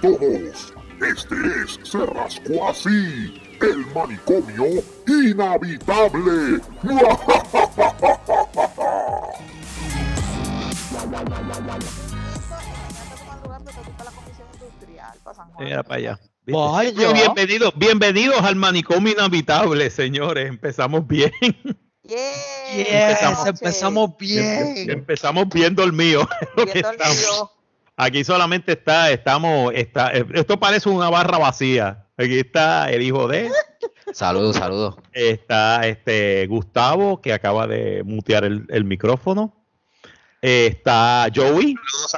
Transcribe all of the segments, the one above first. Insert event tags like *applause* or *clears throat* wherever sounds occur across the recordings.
todos. Este es Se Rascó Así, el manicomio inhabitable. Mira para allá. Bienvenidos, bienvenidos al manicomio inhabitable, señores. Empezamos bien. Empezamos, empezamos, bien. Empezamos bien dormidos. *laughs* Aquí solamente está, estamos, está, esto parece una barra vacía. Aquí está el hijo de. Saludos, saludos. Está este Gustavo, que acaba de mutear el, micrófono. está Joey,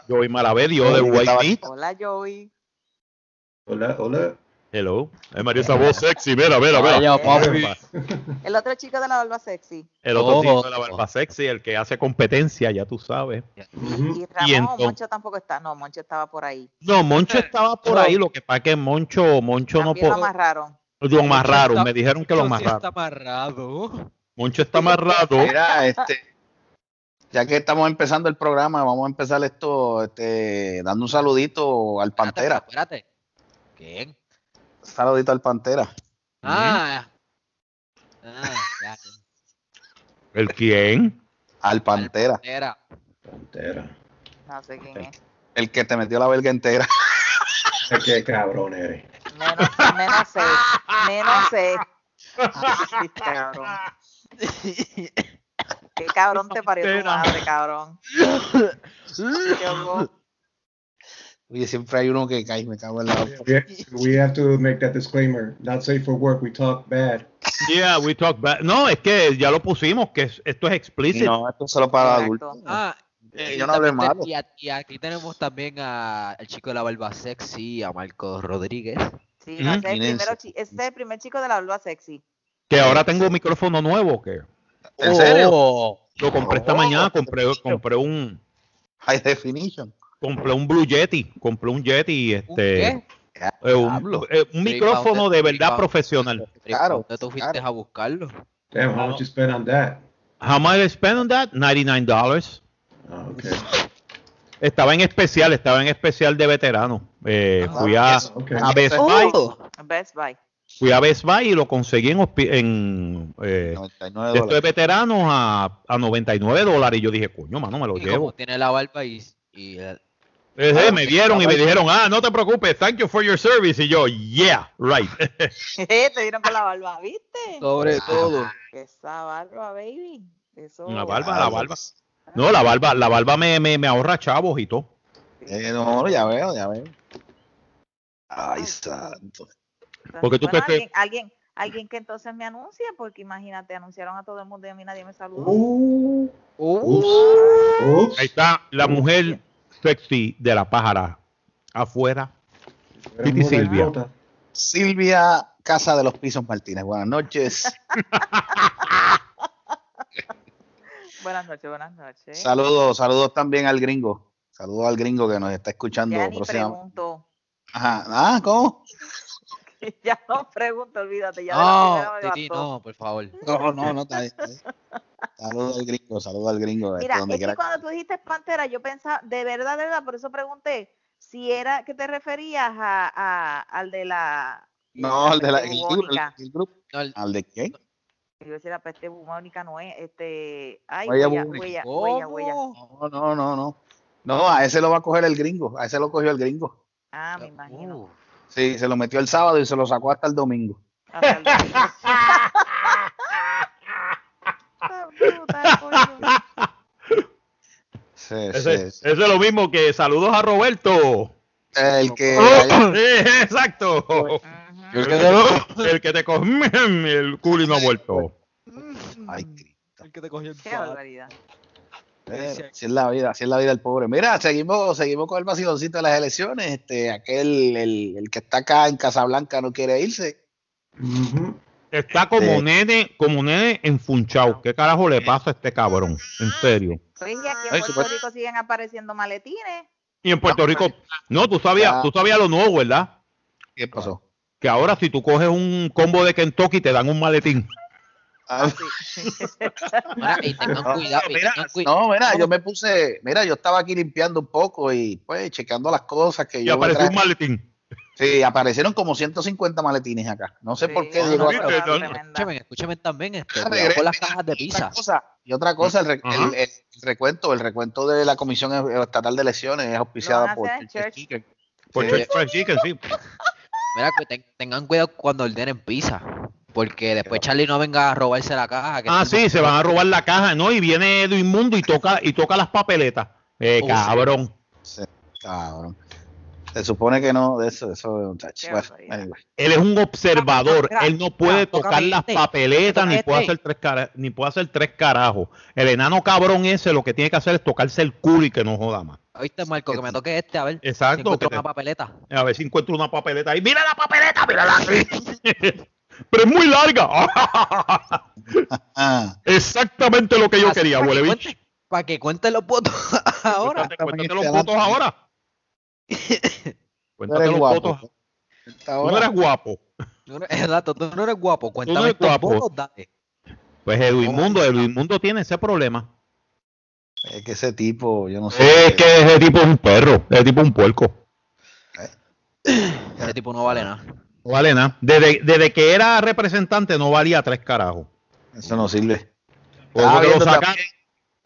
Joey Malavé, Dios de White Hola, Joey. Hola, hola. Hello. Es María esa voz sexy, mira, mira, mira. El otro chico de la barba sexy. El otro chico de la barba sexy, el que hace competencia, ya tú sabes. Y Ramón, Moncho tampoco está. No, Moncho estaba por ahí. No, Moncho estaba por ahí, lo que pasa es que Moncho, Moncho no puede. Lo amarraron. Lo amarraron, me dijeron que lo amarraron. está amarrado. Moncho está amarrado. Mira, este, ya que estamos empezando el programa, vamos a empezar esto este, dando un saludito al Pantera. Espérate. ¿Quién? Saludito al Pantera. Ah, ah ya. ¿El quién? Al Pantera. Pantera. Pantera. No sé quién es. El que te metió la verga entera. *laughs* Qué cabrón eres. Menos, menos sé. Menos sé. cabrón. Qué cabrón te parió tu madre, cabrón. *laughs* Qué Oye, siempre hay uno que cae, me cago en la We have to make that disclaimer. Not safe for work, we talk bad. Yeah, we talk bad. No, es que ya lo pusimos, que esto es explícito. No, esto es solo para adultos. Ah, eh, yo no hablé malo. Y, aquí tenemos también al chico de la barba sexy, a Marco Rodríguez. Sí, ese, es el primero, ese es el primer chico de la barba sexy. Que ahora tengo un micrófono nuevo, que... ¿En serio? Lo compré esta mañana, compré, compré un... High Definition compré un Blue Yeti, compré un Yeti, este, ¿Un, eh, un, eh, un micrófono de verdad profesional. Claro. ¿Dónde tú fuiste a buscarlo? Damn, how much you spend on that? How much I spend on that? $99 dollars. Oh, okay. Estaba en especial, estaba en especial de veterano. Eh, ah, fui a, okay. a Best Buy. Oh, Best Buy. Fui a Best Buy y lo conseguí en, en eh, esto de veteranos a, a 99 dólares. Y yo dije, coño, mano, me lo y llevo. Como tiene la barba y, y Ah, me vieron y me dijeron, ah, no te preocupes, thank you for your service. Y yo, yeah, right. *laughs* *laughs* te dieron con la barba, ¿viste? Sobre ah, todo. Esa barba, baby. Eso... La barba, la barba. No, la barba, la barba me, me, me ahorra chavos y todo. Eh, no, ya veo, ya veo. Ay, santo. Porque tú bueno, alguien, alguien, alguien, que entonces me anuncie, porque imagínate, anunciaron a todo el mundo y a mí nadie me saludó. Uh, uh, Ahí está la mujer sexy de la pájara afuera. Titi Silvia. Silvia Casa de los Pisos Martínez. Buenas noches. *laughs* buenas noches, buenas noches. Saludos, saludos también al gringo. Saludos al gringo que nos está escuchando. Ya ni pregunto. Ajá. Ah, ¿cómo? *laughs* ya no pregunto, olvídate. Ya no, Titi, no, por favor. *laughs* No, no, no, está Saludos al gringo, saludos al gringo. Mira, es que cuando tú dijiste Pantera, yo pensaba, de verdad, de verdad, por eso pregunté si era que te referías a, a al de la. No, al de la. El, grupo. ¿Al de qué? Yo decía la peste bubónica no es, este, ay, huella, huella, huella, huella, No, no, no, no. No, a ese lo va a coger el gringo, a ese lo cogió el gringo. Ah, me imagino. Uh. Sí, se lo metió el sábado y se lo sacó hasta el domingo. Hasta el domingo. ese, es lo mismo que saludos a Roberto. El que. *laughs* exacto. El que, te, cogió *laughs* el culo y no ha vuelto. Ay, el que te cogió el Qué barbaridad. Así es la vida, así es la vida del pobre. Mira, seguimos, seguimos con el vaciloncito de las elecciones. Este, aquel, el, el que está acá en Casablanca no quiere irse. Está como este nene, como nene enfunchado. ¿Qué carajo le pasa a este cabrón? En serio. Oye, aquí en Puerto Rico siguen apareciendo maletines. Y en Puerto Rico, no, tú sabías, tú sabías lo nuevo, ¿verdad? ¿Qué pasó? Que ahora si tú coges un combo de Kentucky te dan un maletín. Ah, *laughs* no, mira, yo me puse, mira, yo estaba aquí limpiando un poco y pues chequeando las cosas que y yo. apareció un maletín. Sí, aparecieron como 150 maletines acá. No sé por qué llegó no. Escúchame, escúchame también, este, cuidado con las cajas de y otra pizza. cosa- y otra cosa, el, recuento, el recuento de la Comisión Estatal de Elecciones es auspiciada por Church. Chicken. Por. Church Chicken, sí. Mira, tengan cuidado cuando ordenen pizza. Porque después Charlie no venga a robarse la caja. que Ah, sí, se van a robar la caja, ¿no? Y viene Edwin Mundo y toca, y toca las papeletas. Eh, Uf. cabrón. Sí, cabrón. Se supone que no, de eso, eso, Bueno. Él es un observador. Mira, Él no puede mira, tocar las este, papeletas ni puede este. hacer tres cara- ni puede hacer tres carajos. El enano cabrón ese lo que tiene que hacer es tocarse el culo y que no joda más. ¿Oíste, Marco? Que me toque este, a ver. si Exacto. encuentro que te- una papeleta. a ver si encuentro una papeleta ahí. ¡Mira la papeleta! ¡Mírala aquí! *laughs* Pero es muy larga. *laughs* Exactamente lo que yo Así, quería, para que cuente- Para que cuenten los votos *laughs* ahora. Cuéntate, los votos ahora. *laughs* Cuéntate eres los votos. Tú no eres guapo. Tú no- Exacto, tú no eres guapo. Cuéntame eres guapo. votos, dale. Pues Edwin. Mundo, Edwin Mundo tiene ese problema. Es que ese tipo, yo no sé. Es que ese tipo es un perro, ese tipo es un puerco. Ese tipo no vale nada. No vale nada. Desde, desde que era representante no valía tres carajos. Eso no sirve. Lo sacaron.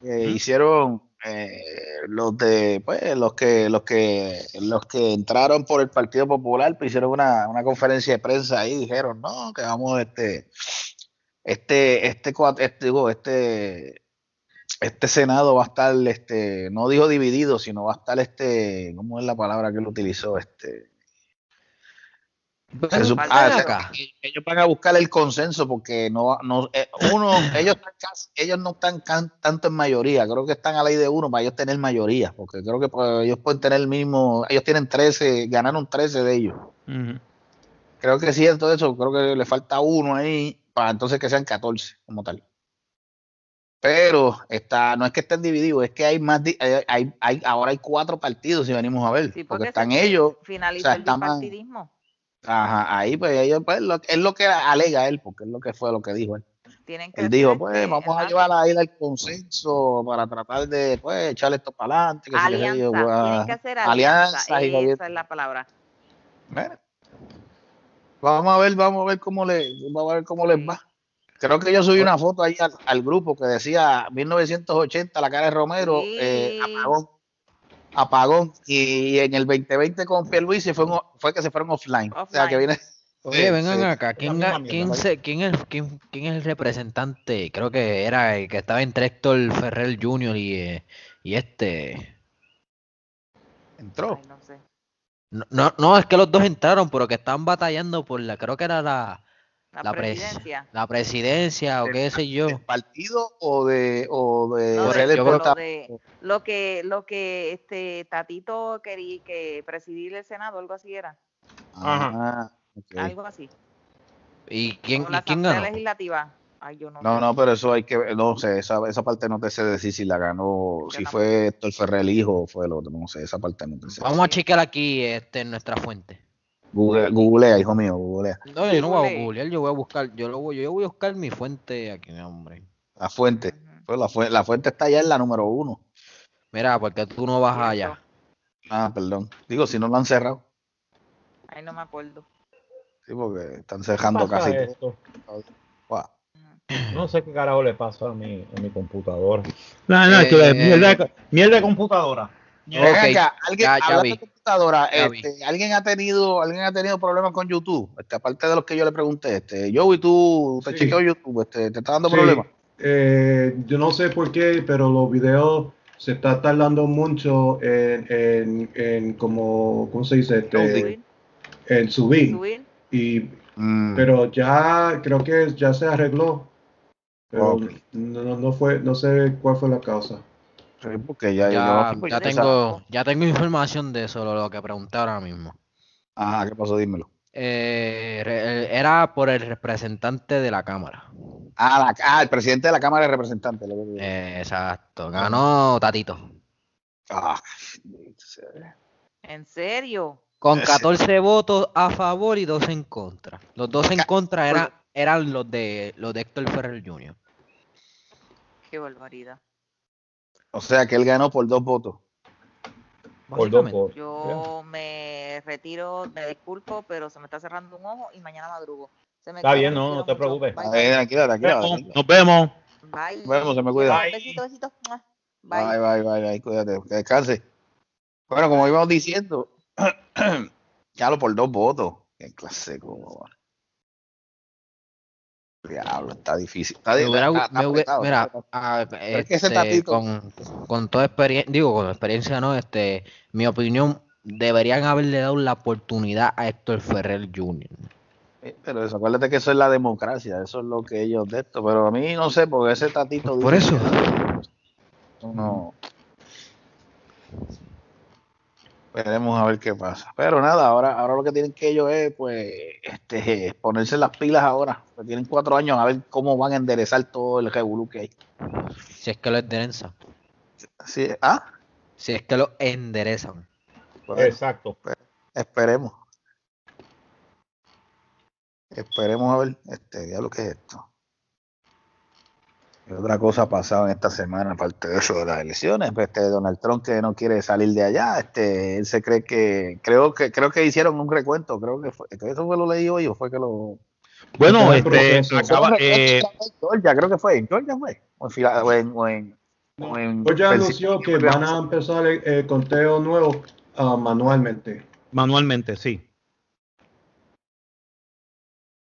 hicieron eh, los de pues los que los que los que entraron por el Partido Popular pues, hicieron una, una conferencia de prensa ahí y dijeron no que vamos este este este este digo, este este senado va a estar este no dijo dividido sino va a estar este cómo es la palabra que él utilizó este ah, acá. ellos van a buscar el consenso porque no, no eh, uno, *laughs* ellos, están casi- ellos no están can- tanto en mayoría, creo que están a ley de uno para ellos tener mayoría, porque creo que pues, ellos pueden tener el mismo, ellos tienen 13, ganaron 13 de ellos. Creo que sí, todo eso, creo que le falta uno ahí para entonces que sean 14 como tal. Pero está, no es que estén divididos, es que hay más, di- hay, hay- hay- ahora hay cuatro partidos si venimos a ver, Sí, porque están ellos Finalizó o sea, el bipartidismo. Ajá, ahí pues ellos, pues, lo, es lo que alega él, porque es lo que fue lo que dijo él. Tienen que Él dijo, pues vamos a llevar a ir al consenso para tratar de pues echarle esto para adelante. Que alianza. yo, pues, Tienen que hacer alianza alianza. y. Esa es la palabra. Vamos a ver, vamos a ver cómo le, vamos a ver cómo les va. Creo que yo subí una foto ahí al, al grupo que decía 1980, la cara de Romero, Sí. eh, apagón, apagón. Y, en el 2020 con Pierluisi fue, un- fue que se fueron offline. O sea que viene. *laughs* Oye, Sí, vengan sí. acá. ¿Quién, mierda, quién, se- quién, es, quién, quién es el representante? Creo que era el que estaba entre Héctor Ferrer Jr. y, eh, y este. Entró. Ay, no sé. No, no, no, es que los dos entraron, pero que estaban batallando por la. Creo que era la, La, la, pres- presidencia. la presidencia o qué sé yo. ¿Del partido o de, o de No, de- yo creo- lo, prota- de, lo que lo que este Tatito quería que presidir el Senado, algo así era. Ah, ok. Algo así. ¿Y quién, O y la quién ganó? Legislativa. Ay, yo no, No, pero eso hay que ver, no sé, esa, esa parte no te sé decir si la ganó, si tampoco. fue Héctor Ferrer el hijo o fue el otro, no sé, esa parte no te sé. Vamos a chequear aquí este, en nuestra fuente. Google, googlea, hijo mío, googlea. No, yo no voy a Google. googlear, yo voy a buscar, yo lo voy, yo voy a buscar mi fuente aquí, hombre. La fuente, pues la, fuente la fuente está allá en la número uno. Mira, porque tú no vas allá. Ah, perdón. Digo, si no lo han cerrado. Ay, no me acuerdo. Sí, porque están cerrando casi todo. No sé qué carajo le pasa a mi, a mi computadora. No, no, Eh, que la mierda, de- mierda de computadora. Ven Ok, acá, alguien, ya- ya de computadora, Ya vi. este, alguien ha tenido, alguien ha tenido problemas con YouTube, este, aparte de los que yo le pregunté, este, Joey, tú te Sí. chequeó YouTube, este, te está dando Sí, problemas. eh, yo no sé por qué, pero los videos se está tardando mucho en, en, en como, ¿cómo se dice? Este, Subir, en subir. subir. Y, Mm. pero ya creo que ya se arregló. Pero Ok. no, no- no fue, no sé cuál fue la causa. Sí, porque ya, Ya, yo- tengo, ya tengo información de eso, lo, lo que pregunté ahora mismo. Ajá, ¿qué pasó? Dímelo. Eh, re- era por el representante de la Cámara. Ah, la- ah, el presidente de la Cámara de Representantes. lo que- Eh, exacto, ganó Tatito. Ah, ¿En serio? Con Ese. 14 votos a favor y 2 en contra. Los dos en contra eran, eran los de los de Héctor Ferrer Jr. Qué barbaridad. O sea que él ganó por dos votos. Por dos votos. Yo me retiro, me disculpo, pero se me está cerrando un ojo y mañana madrugo. Se me Está bien, no, no te preocupes. Bye, Ahí, bye. tranquila, tranquila. Nos tranquila. nos vemos. Bye. Nos vemos, se me cuida. Bye. Besito, besito. Mua. Bye, Bye. bye, bye, bye, cuídate, que descanse. Bueno, como íbamos diciendo, *clears throat* ya lo por dos votos. Qué clase, como. Diablo, está difícil. Está, Me di- hubiera- está- está me hubiera- apretado, mira, ese tatito- con, con toda experiencia, digo, con experiencia no, este, mi opinión, deberían haberle dado la oportunidad a Héctor Ferrer Jr. Pero eso, acuérdate que eso es la democracia, eso es lo que ellos de esto. Pero a mí no sé, porque ese tatito. Por dice eso. No. Veremos a ver qué pasa. Pero nada, ahora, ahora lo que tienen que ellos es, pues, este, ponerse las pilas ahora. Pues tienen cuatro años a ver cómo van a enderezar todo el revolú que hay. Si es que lo enderezan. Sí, ah, Si es que lo enderezan. bueno, Exacto. esperemos. Esperemos a ver, este, ya lo que es esto. ¿Qué otra cosa ha pasado en esta semana, aparte de eso de las elecciones? Pues, Este Donald Trump que no quiere salir de allá, este, él se cree que, creo que, creo que hicieron un recuento, creo que fue, que eso fue lo leí hoy o fue que lo Bueno, este, acaba, eh, Georgia, creo que fue, en Georgia fue, o en, o en, o en- o en Pues ya Pensilvania. anunció que van a empezar el, el conteo nuevo ah, manualmente. manualmente, sí.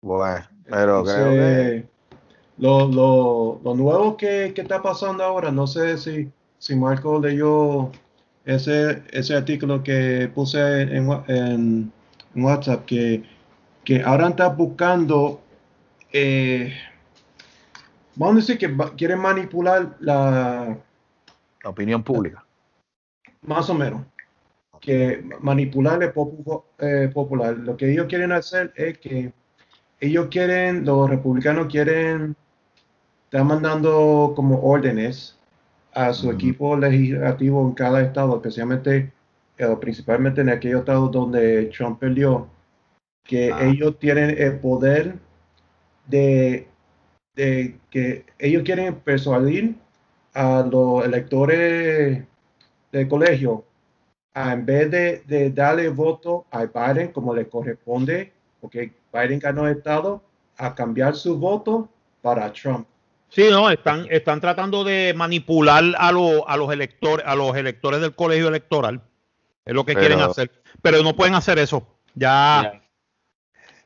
Bueno, pero creo que lo, lo, lo nuevo que, que está pasando ahora, no sé si, si Marco leyó ese, ese artículo que puse en, en- en WhatsApp, que, que ahora está buscando, eh, vamos a decir que quieren manipular la, la opinión pública. más o menos, que manipular el eh, popular. Lo que ellos quieren hacer es que ellos quieren, los republicanos quieren, están mandando como órdenes a su equipo legislativo en cada estado, especialmente, eh, principalmente en aquellos estados donde Trump perdió, que Ah. ellos tienen el poder de, de que ellos quieren persuadir a los electores del colegio a, en vez de, de darle voto a Biden como le corresponde, porque Biden ganó el estado, a cambiar su voto para Trump. Sí, no, están, están tratando de manipular a, lo- a los electores, a los electores del colegio electoral. Es lo que Pero- quieren hacer. Pero no pueden hacer eso. Ya.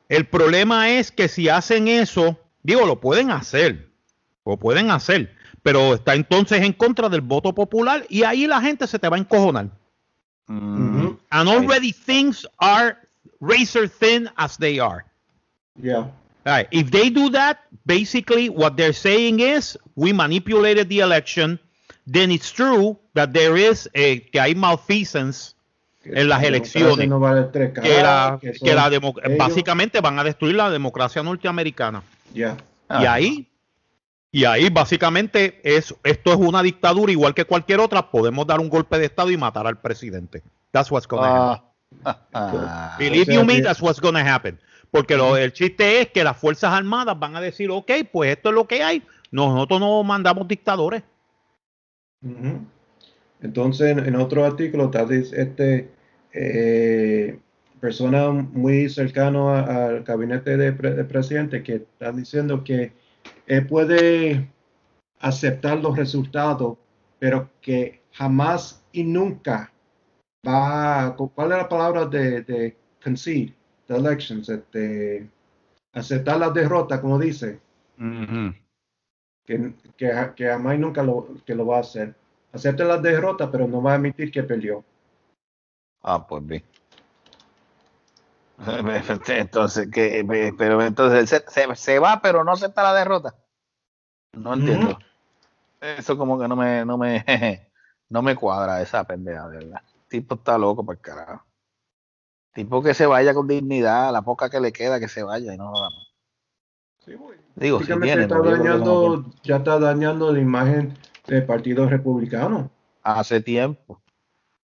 El problema es que si hacen eso, digo, lo pueden hacer. Lo pueden hacer. Pero está entonces en contra del voto popular y ahí la gente se te va a encojonar. Mm. And already things are razor thin as they are. Yeah. Right. If they do that, basically what they're saying is we manipulated the election. Then it's true that there is a, que hay malfeasance en las elecciones. no vale tres que la, que que la básicamente van a destruir la democracia norteamericana. Yeah. Y ah, ahí, y ahí básicamente es, esto es una dictadura igual que cualquier otra. Podemos dar un golpe de estado y matar al presidente. That's what's gonna happen. ah, *laughs* ah, Believe o sea you me, that's what's gonna happen. Porque lo, el chiste es que las Fuerzas Armadas van a decir, ok, pues esto es lo que hay. Nosotros no mandamos dictadores. Entonces, en otro artículo, tal vez este eh, persona muy cercano a- al gabinete de pre- del presidente que está diciendo que él puede aceptar los resultados, pero que jamás y nunca va a, ¿cuál es la palabra de, de concede the elections? Este, aceptar la derrota, como dice que, que, que nunca lo, que lo va a hacer. Acepta la derrota, pero no va a admitir que perdió. Ah, pues bien. *laughs* Entonces, que, pero entonces se, se, se va, pero no acepta la derrota. No entiendo. Eso como que no me, no me, *laughs* no me cuadra esa pendeja, de verdad. El tipo está loco por carajo. Tipo que se vaya con dignidad, la poca que le queda que se vaya y no joda más. Digo, si tiene, está no dañando, ya está dañando la imagen del Partido Republicano. hace tiempo.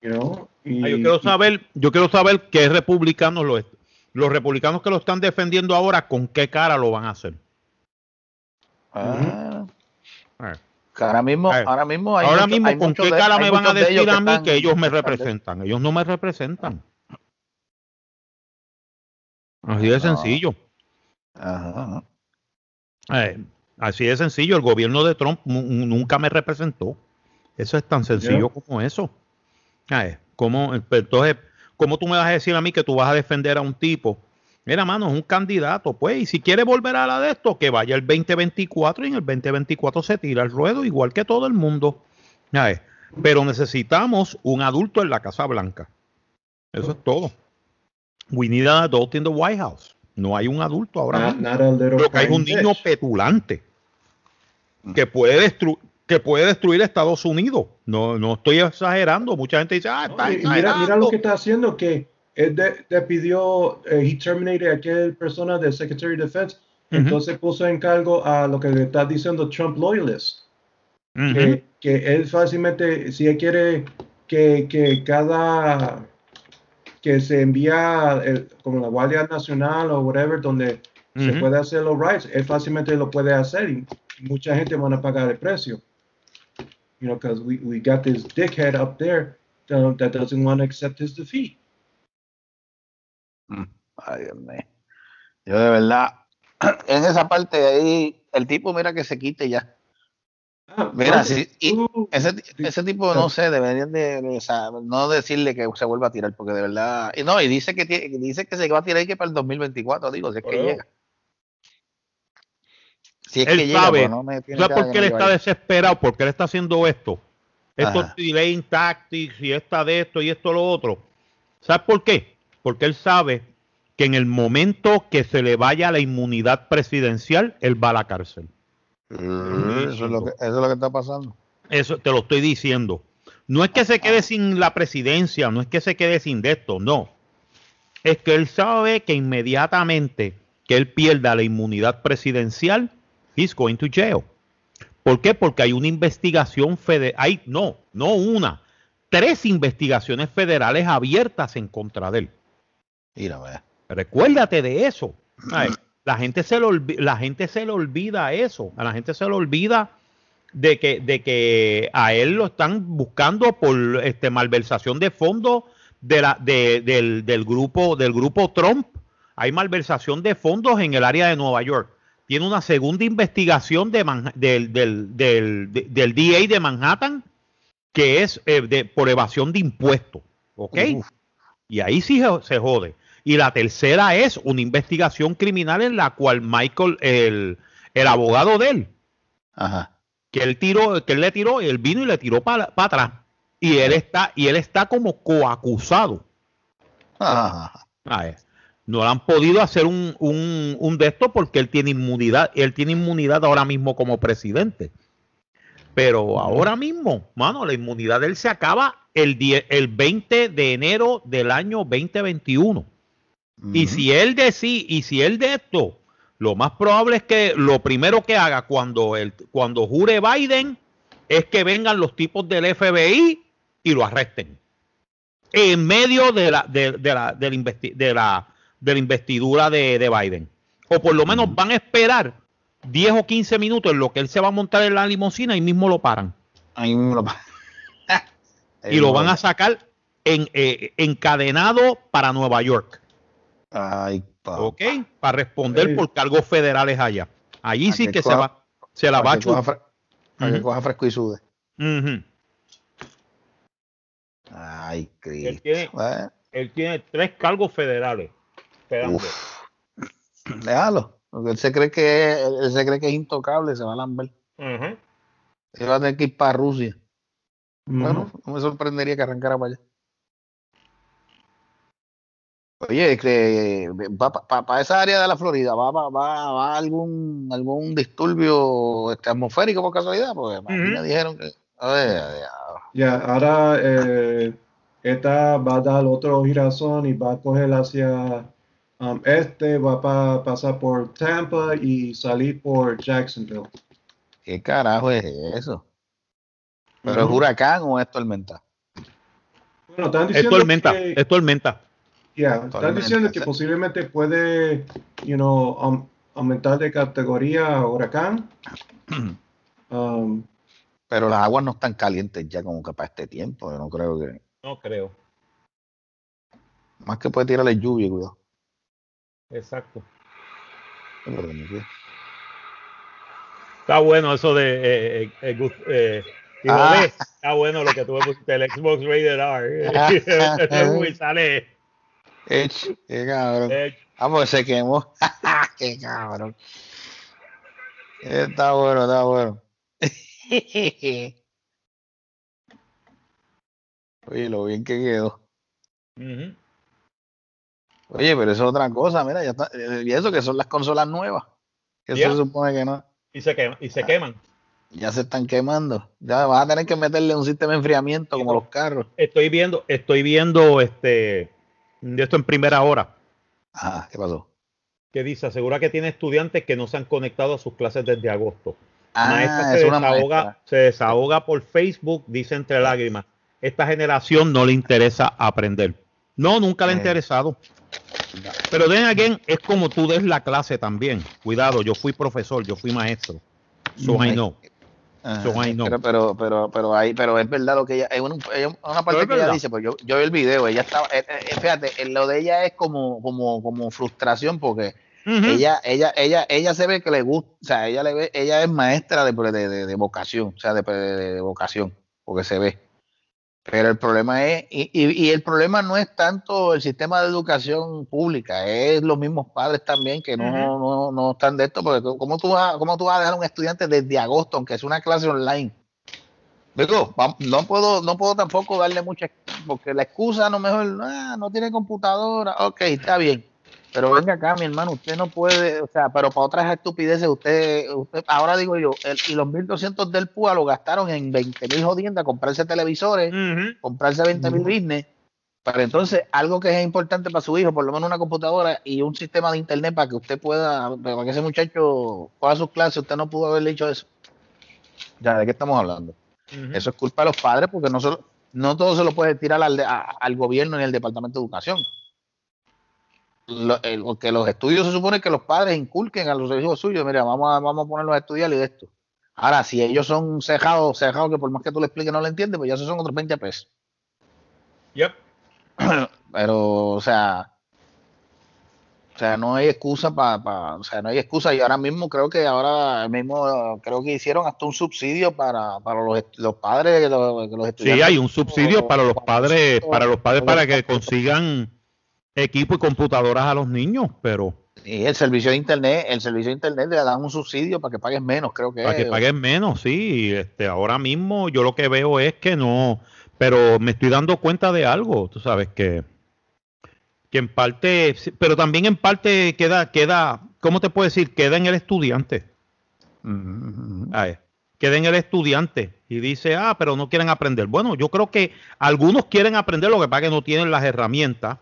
you know, y- Ah, yo quiero saber, yo quiero saber qué republicanos lo, los republicanos que lo están defendiendo ahora, con qué cara lo van a hacer. Ah, Ah, ahora mismo, Ay, ahora mismo hay Ahora mucho- mismo, hay ¿con qué de- cara me van a decir a mí que ellos me *laughs* representan? Ellos no me representan. Así de sencillo. Ajá. Eh, así de sencillo. El gobierno de Trump nu- nunca me representó. Eso es tan sencillo como eso. Eh, ¿cómo, entonces, ¿cómo tú me vas a decir a mí que tú vas a defender a un tipo? Mira, mano, es un candidato, pues, y si quiere volver a la de esto, que vaya el 2024 y en el 2024 se tira el ruedo, igual que todo el mundo. Eh, pero necesitamos un adulto en la Casa Blanca. Eso es todo. We need an adult in the White House. No hay un adulto ahora mismo. Lo que hay un niño petulante que puede destruir que puede destruir Estados Unidos. No, no estoy exagerando. Mucha gente dice, ah, está No, mira, mira lo que está haciendo, que él le pidió, eh, he terminated a aquella persona del Secretary of Defense, Ujú. entonces puso en cargo a lo que le está diciendo Trump loyalist, Ujú. que, que él fácilmente, si él quiere que, que cada, que se envía el- como la Guardia Nacional o whatever, donde se Ujú. puede hacer los rights, él fácilmente lo puede hacer y mucha gente van a pagar el precio. You know, because we, we got this dickhead up there um, that doesn't want to accept his defeat. Ay, Dios mío. Yo de verdad, *clears throat* en esa parte ahí, el tipo, mira que se quite ya. Ah, Mira, no, sí, y ese, ese tipo, no sé, deberían de, de- o sea, no decirle que se vuelva a tirar, porque de verdad, y no, y dice que tiene- dice que se va a tirar y que para el 2024, digo, si es que Bueno. llega. Si es Él que llega, sabe. no me tiene ¿Sabes por qué él está ahí. desesperado? Porque él está haciendo esto. Estos Ajá. delaying tactics y esta de esto y esto lo otro. ¿Sabes por qué? Porque él sabe que en el momento que se le vaya la inmunidad presidencial, él va a la cárcel. Mm, Eso es, lo que, eso es lo que está pasando. Eso te lo estoy diciendo. No es que se quede sin la presidencia, no es que se quede sin de esto, no. Es que él sabe que inmediatamente que él pierda la inmunidad presidencial, he's going to jail. ¿Por qué? Porque hay una investigación federal, hay no, no una, tres investigaciones federales abiertas en contra de él. Mira. Recuérdate de eso. *clears throat* Ay, La gente se le olvi- la gente se le olvida eso. A la gente se le olvida de que, de que a él lo están buscando por este malversación de fondos de la, de- del, del grupo, del grupo Trump. Hay malversación de fondos en el área de Nueva York. Tiene una segunda investigación de Manha- del, del, del, de- del DA de Manhattan que es eh, de, por evasión de impuestos. ¿Ok? Uf. Y ahí sí se jode. Y la tercera es una investigación criminal en la cual Michael, el, el abogado de él, Ajá. que él tiró, que él le tiró, él vino y le tiró para atrás. Y él está, y él está como coacusado. Ajá. Ay, no le han podido hacer un, un, un de esto porque él tiene inmunidad, él tiene inmunidad ahora mismo como presidente. Pero ahora mismo, mano, la inmunidad de él se acaba el, die- el 20 de enero del año 2021. Y si él de sí, y si él de esto, lo más probable es que lo primero que haga cuando, el, cuando jure Biden es que vengan los tipos del FBI y lo arresten. En medio de la, de, de la, de la, investi- de la, de la investidura de, de Biden. O por lo menos van a esperar 10 o 15 minutos en lo que él se va a montar en la limusina y mismo lo paran. Ahí mismo lo pa- *laughs* Y lo van a sacar en, eh, encadenado para Nueva York. Ay, pa. ¿ok? Para responder por cargos federales allá. Allí A sí que que se va, se la va a que chupar. para que Ujú. coja fresco y sude. Ay, Él Cristo. tiene, él tiene tres cargos federales. *clears throat* Déjalo. Porque él se cree que él se cree que es intocable, se va a lamber. Ujú. Él va a tener que ir para Rusia. Bueno, no me sorprendería que arrancara para allá. Oye, que va para esa área de la Florida, ¿va, va, va, va algún algún disturbio este, atmosférico por casualidad? Porque mí Ujú. me dijeron que. A ver, a ver, Ya, ahora eh, esta va a dar otro girazón y va a coger hacia um, este, va a pasar por Tampa y salir por Jacksonville. ¿Qué carajo es eso? ¿Pero es huracán o es tormenta? Bueno, están Es diciendo tormenta, que, es tormenta. Yeah, están Tormenta, diciendo que posiblemente puede, you know, um, aumentar de categoría a huracán. *clears throat* Um, Pero las aguas no están calientes ya como que para este tiempo. Yo no creo que. No creo. Más que puede tirarle lluvia, cuidado. Exacto. Está bueno eso de. Eh, eh, eh, eh, Ah. está bueno lo que tú me pusiste, el Xbox Rated R. *laughs* *laughs* sale. Ech, qué cabrón. eh, Ah, pues se quemó. *laughs* qué cabrón. Está bueno, está bueno. *laughs* Oye, lo bien que quedó. ujú. Oye, pero eso es otra cosa, mira, ya está. eh, Y eso que son las consolas nuevas. Que eso se supone que no. y, se queman, y se queman. Ya se están quemando. Ya vas a tener que meterle un sistema de enfriamiento como los carros. Estoy viendo, estoy viendo este de esto en primera hora. Ajá, ¿qué pasó? Que dice, asegura que tiene estudiantes que no se han conectado a sus clases desde agosto. Ah, maestra es se una desahoga, maestra. se desahoga por Facebook, dice entre lágrimas. Esta generación no le interesa aprender. No, nunca le ha Eh. interesado. Pero den again, es como tú des la clase también. Cuidado, yo fui profesor, yo fui maestro. So I Ay, know. So. Pero, pero, pero, pero ahí, pero es verdad lo que ella, hay una, una parte es que ella dice, pues yo, yo vi el video, ella estaba, eh, eh, fíjate, eh, lo de ella es como, como, como frustración porque Ujú. ella, ella, ella, ella se ve que le gusta, o sea, ella le ve, ella es maestra de, de, de- de vocación, o sea, de, de- de vocación, porque se ve. Pero el problema es, y, y- y el problema no es tanto el sistema de educación pública, es los mismos padres también que no, no, no están de esto, porque ¿cómo tú, vas, ¿cómo tú vas a dejar a un estudiante desde agosto, aunque es una clase online? Digo, no puedo, no puedo tampoco darle mucha, porque la excusa a lo mejor, ah, no tiene computadora, ok, está bien. Pero venga acá, mi hermano, usted no puede, o sea, pero para otras estupideces, usted, usted ahora digo yo, el- y los 1.200 del PUA lo gastaron en 20.000 jodiendas, comprarse televisores, comprarse 20.000 business, pero entonces algo que es importante para su hijo, por lo menos una computadora y un sistema de internet para que usted pueda, para que ese muchacho pueda sus clases, usted no pudo haberle dicho eso. Ya, ¿de qué estamos hablando? Eso es culpa de los padres porque no, solo, no todo se lo puede tirar al, de- a- al gobierno ni al departamento de educación. Lo, el- porque los estudios se supone que los padres inculquen a los hijos suyos, mira, vamos a, vamos a ponerlos a estudiar y de esto. Ahora, si ellos son cejados, cejados que por más que tú le expliques no lo entienden, pues ya esos son otros 20 pesos. Yep. *clears throat* Pero, o sea, o sea, no hay excusa para, o sea, no hay excusa. Y ahora mismo creo que ahora mismo creo que hicieron hasta un subsidio para, para los, los padres, que los, que los Sí, estudiantes. hay un subsidio para los padres, para los padres para que consigan equipo y computadoras a los niños, pero Y el servicio de internet, el servicio de internet le dan un subsidio para que pagues menos, creo que para que paguen menos, sí. Este, ahora mismo yo lo que veo es que no, pero me estoy dando cuenta de algo, tú sabes que que en parte, pero también en parte queda, queda, ¿cómo te puedo decir? Queda en el estudiante. Ujú, ujú. Ay, queda en el estudiante y dice, ah, pero no quieren aprender. Bueno, yo creo que algunos quieren aprender, lo que pasa es que no tienen las herramientas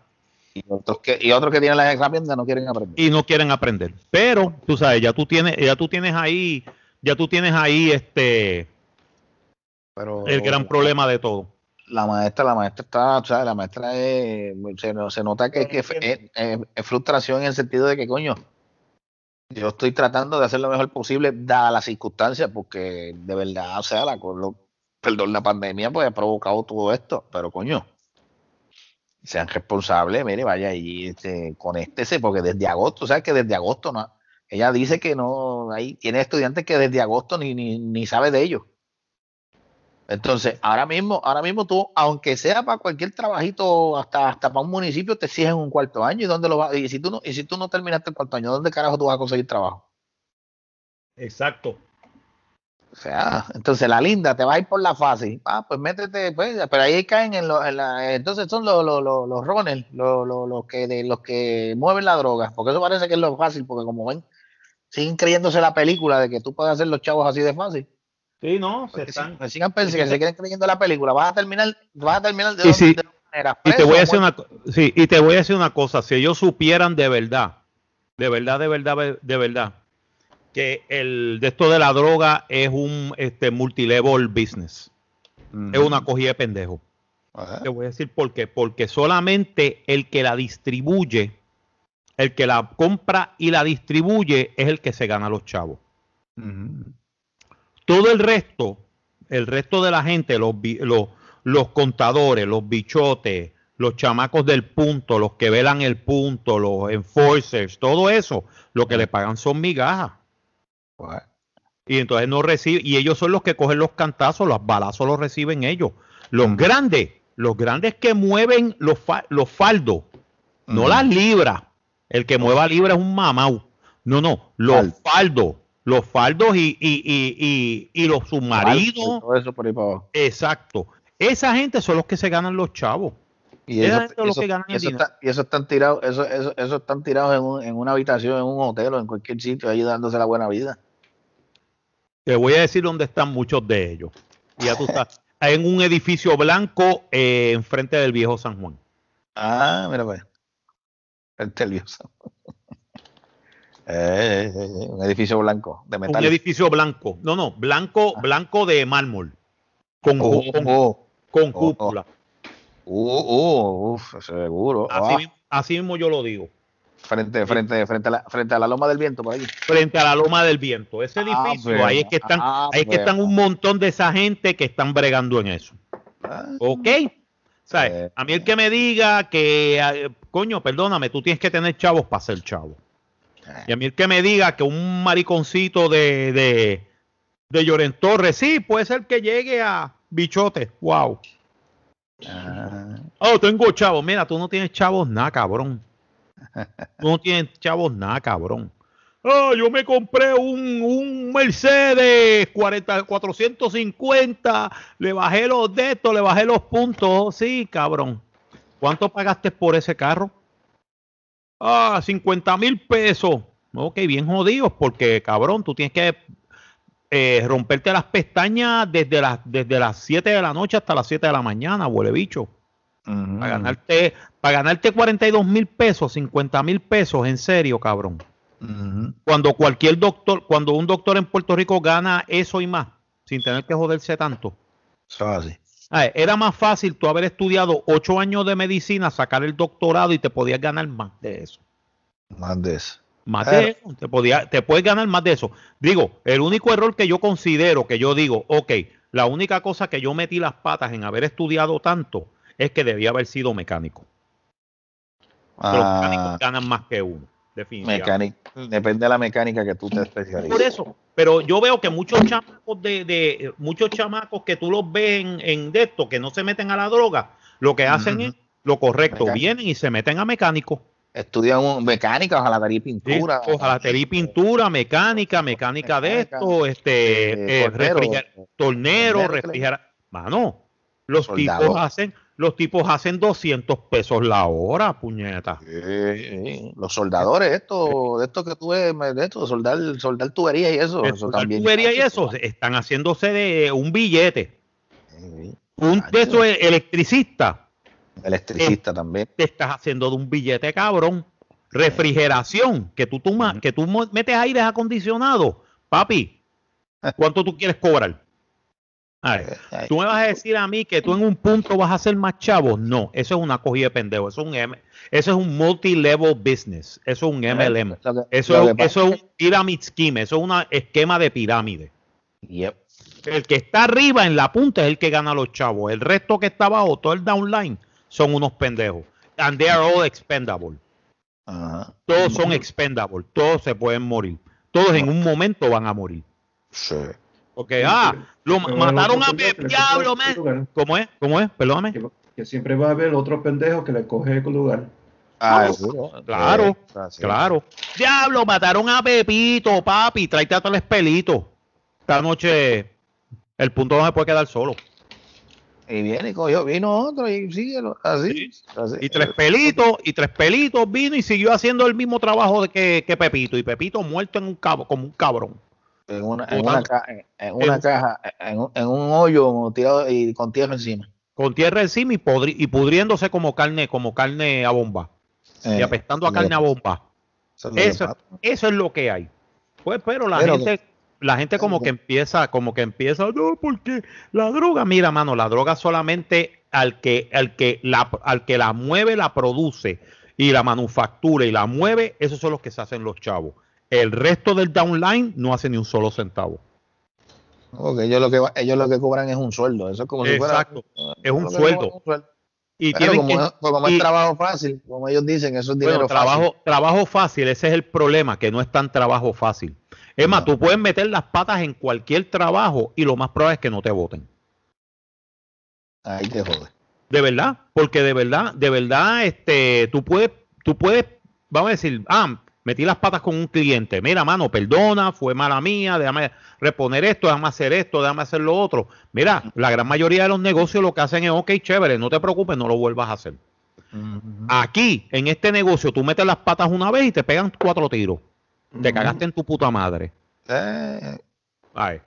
Y otros que, y otros que tienen las herramientas no quieren aprender. y no quieren aprender. Pero, tú sabes, ya tú tienes, ya tú tienes ahí, ya tú tienes ahí este Pero el gran problema de todo. la maestra, la maestra está, o sea, la maestra es, se, se nota que, que es, es- es frustración en el sentido de que, coño, yo estoy tratando de hacer lo mejor posible, dadas las circunstancias, porque de verdad, o sea, la, lo- perdón, la pandemia pues ha provocado todo esto, pero coño, sean responsables, mire, vaya y este, conéctese, porque desde agosto, o sea, que desde agosto no, ella dice que no, hay, tiene estudiantes que desde agosto ni, ni, ni sabe de ellos. Entonces, ahora mismo, ahora mismo tú, aunque sea para cualquier trabajito, hasta, hasta para un municipio, te exigen un cuarto año y dónde lo vas, y si tú no, y si tú no terminaste el cuarto año, ¿dónde carajo tú vas a conseguir trabajo? Exacto. O sea, entonces la linda te va a ir por la fácil. Ah, pues métete, pues, pero ahí caen en, lo- en la, entonces son los, los, los, los runners, los, los, los que de, los que mueven la droga, porque eso parece que es lo fácil, porque como ven, siguen creyéndose la película de que tú puedes hacer los chavos así de fácil. Sí, no, se Pues están. sigan- pensando, que se queden creyendo la película, vas a terminar, vas a terminar de, Y dos- si- de maneras, Y te voy a decir muerto. una sí, y te voy a decir una cosa, si ellos supieran de verdad, de verdad, de verdad, de verdad, que el de esto de la droga es un este multilevel business, es una cogida de pendejo. Te voy a decir por qué, porque solamente el que la distribuye, el que la compra y la distribuye es el que se gana los chavos. Todo el resto, el resto de la gente, los, los, los contadores, los bichotes, los chamacos del punto, los que velan el punto, los enforcers, todo eso, lo que le pagan son migajas. Pues, Y entonces no reciben, y ellos son los que cogen los cantazos, los balazos los reciben ellos. Los grandes, los grandes que mueven los, fa- los faldos, no las libras. El que mueva libras es un mamau. No, no, los Faldo. faldos, los faldos y, y, y, y, los submarinos. Todo eso por ahí para abajo. Exacto. Esa gente son los que se ganan los chavos. Y eso, eso- que ganan el eso está- y eso están tirados, eso, eso, eso están tirados en, un- en una habitación, en un hotel o en cualquier sitio, ahí dándose la buena vida. Te voy a decir dónde están muchos de ellos. Y ya tú *laughs* estás en un edificio blanco eh, enfrente del viejo San Juan. Ah, mira pues. El telioso. *laughs* Eh, eh, eh, un edificio blanco de Un metal. edificio blanco. No, no, blanco, blanco de mármol. Con, Oh, con, oh, con oh, cúpula. uh, uh, uf, seguro. Así, Ah, mismo- así mismo yo lo digo. Frente, frente, frente, a la, frente a la loma del viento por ahí. Frente a la loma del viento. Ese Ah, edificio, bueno. ahí es que están, Ah, ahí es que están bueno. un montón de esa gente que están bregando en eso. Ah, ¿Ok? ¿Sabes? Eh. A mí el que me diga que, eh, coño, perdóname, tú tienes que tener chavos para ser chavo. Y a mí el que me diga que un mariconcito de, de, de Lloren Torres, sí, puede ser que llegue a bichote. Wow. ah, Oh, tengo chavos. Mira, tú no tienes chavos nada, cabrón. No tienes chavos nada, cabrón. Oh, yo me compré un, un Mercedes 40, 450, le bajé los de estos, le bajé los puntos. Sí, cabrón. ¿Cuánto pagaste por ese carro? Ah, 50 mil pesos. Ok, bien jodidos, porque cabrón, tú tienes que eh, romperte las pestañas desde las, desde las 7 de la noche hasta las 7 de la mañana, huele bicho. Para ganarte, para ganarte 42 mil pesos, 50 mil pesos, en serio, cabrón. Cuando cualquier doctor, cuando un doctor en Puerto Rico gana eso y más, sin tener que joderse tanto. Eso es así. Ay, era más fácil tú haber estudiado ocho años de medicina, sacar el doctorado y te podías ganar más de eso. Más de eso. Más de eso, te, podía, te puedes ganar más de eso. Digo, el único error que yo considero, que yo digo, ok, la única cosa que yo metí las patas en haber estudiado tanto es que debía haber sido mecánico. Los Ah, mecánicos ganan más que uno, definitivamente. Depende de la mecánica que tú te especialices. Por eso, pero yo veo que muchos chamacos de, de- muchos chamacos que tú los ves en, en de esto, que no se meten a la droga, lo que hacen es lo correcto, Mecánico. vienen y se meten a mecánico. Estudian mecánica, ojalatería y ¿sí? pintura. Hojalatería y pintura, mecánica, mecánica de esto, este, eh, eh, tornero, refriger- tornero, tornero, refrigerador. Mano, los tipos hacen, los tipos hacen 200 pesos la hora, puñeta. Eh, eh, los soldadores, esto, de esto que tú ves, de esto, soldar, soldar tuberías y eso, eso Soldar también. tubería y eso, están haciéndose de un billete. Eh, Un de esos electricista, Electricista también. te estás haciendo de un billete cabrón. Refrigeración, que tú, tú que tú metes aire acondicionado. Papi, *laughs* ¿cuánto tú quieres cobrar? A ver, Eh, tú me vas a decir a mí que tú en un punto vas a ser más chavo. No, eso es una cogida de pendejo. Eso es un, M- eso es un multi-level business. Eso es un MLM. que- Eso, es, eso un pyramid scheme. Eso es un esquema de pirámide. Yep. El que está arriba en la punta es el que gana los chavos. El resto que está abajo, todo el downline, son unos pendejos. And they are all expendable. Todos son expendable. Todos se pueden morir. Todos en un momento van a morir. Sí. Porque, ah, lo Pero mataron a Pep Diablo, man. ¿Cómo es? ¿Cómo es? Perdóname. Que, que siempre va a haber otro pendejo que le coge el lugar. Ah, No, seguro. claro. Claro. Diablo, mataron a Pepito, papi. Tráete a tres pelitos. Esta noche el punto no se puede quedar solo. Y viene y cogió, vino otro y sigue así. así. Y tres pelitos, y tres pelitos vino y siguió haciendo el mismo trabajo de que, que Pepito. Y Pepito muerto en un cabo, como un cabrón. En una, en una, ca- en una En- caja, en un, en un hoyo tirado y con tierra encima. Con tierra encima y, podri- y pudriéndose como carne, como carne a bomba. y Eh, apestando a que carne a bomba. Eso es lo que Eso, es lo que hay. Pues, pero la Pero- gente, la gente como pero- que empieza, como que empieza, no, porque la droga, mira, mano, la droga solamente al que, al que la, al que la mueve, la produce y la manufactura y la mueve, esos son los que se hacen los chavos. El resto del downline no hace ni un solo centavo. Porque ellos lo que ellos lo que cobran es un sueldo. Eso es como si fuera. Exacto. Es un que sueldo. es un sueldo. Y Pero tienen como, que- es- como y- es trabajo fácil, como ellos dicen, eso es dinero Bueno, fácil. trabajo, trabajo fácil, ese es el problema, que no es tan trabajo fácil. Es más, No. tú puedes meter las patas en cualquier trabajo y lo más probable es que no te voten. Ahí te jode. De verdad, porque de verdad, de verdad, este, tú puedes, tú puedes, vamos a decir, ah, metí las patas con un cliente, mira, mano, perdona, fue mala mía, déjame reponer esto, déjame hacer esto, déjame hacer lo otro. Mira, la gran mayoría de los negocios lo que hacen es, ok, chévere, no te preocupes, no lo vuelvas a hacer. Aquí, en este negocio, tú metes las patas una vez y te pegan cuatro tiros. Te cagaste en tu puta madre. Eh, Ay,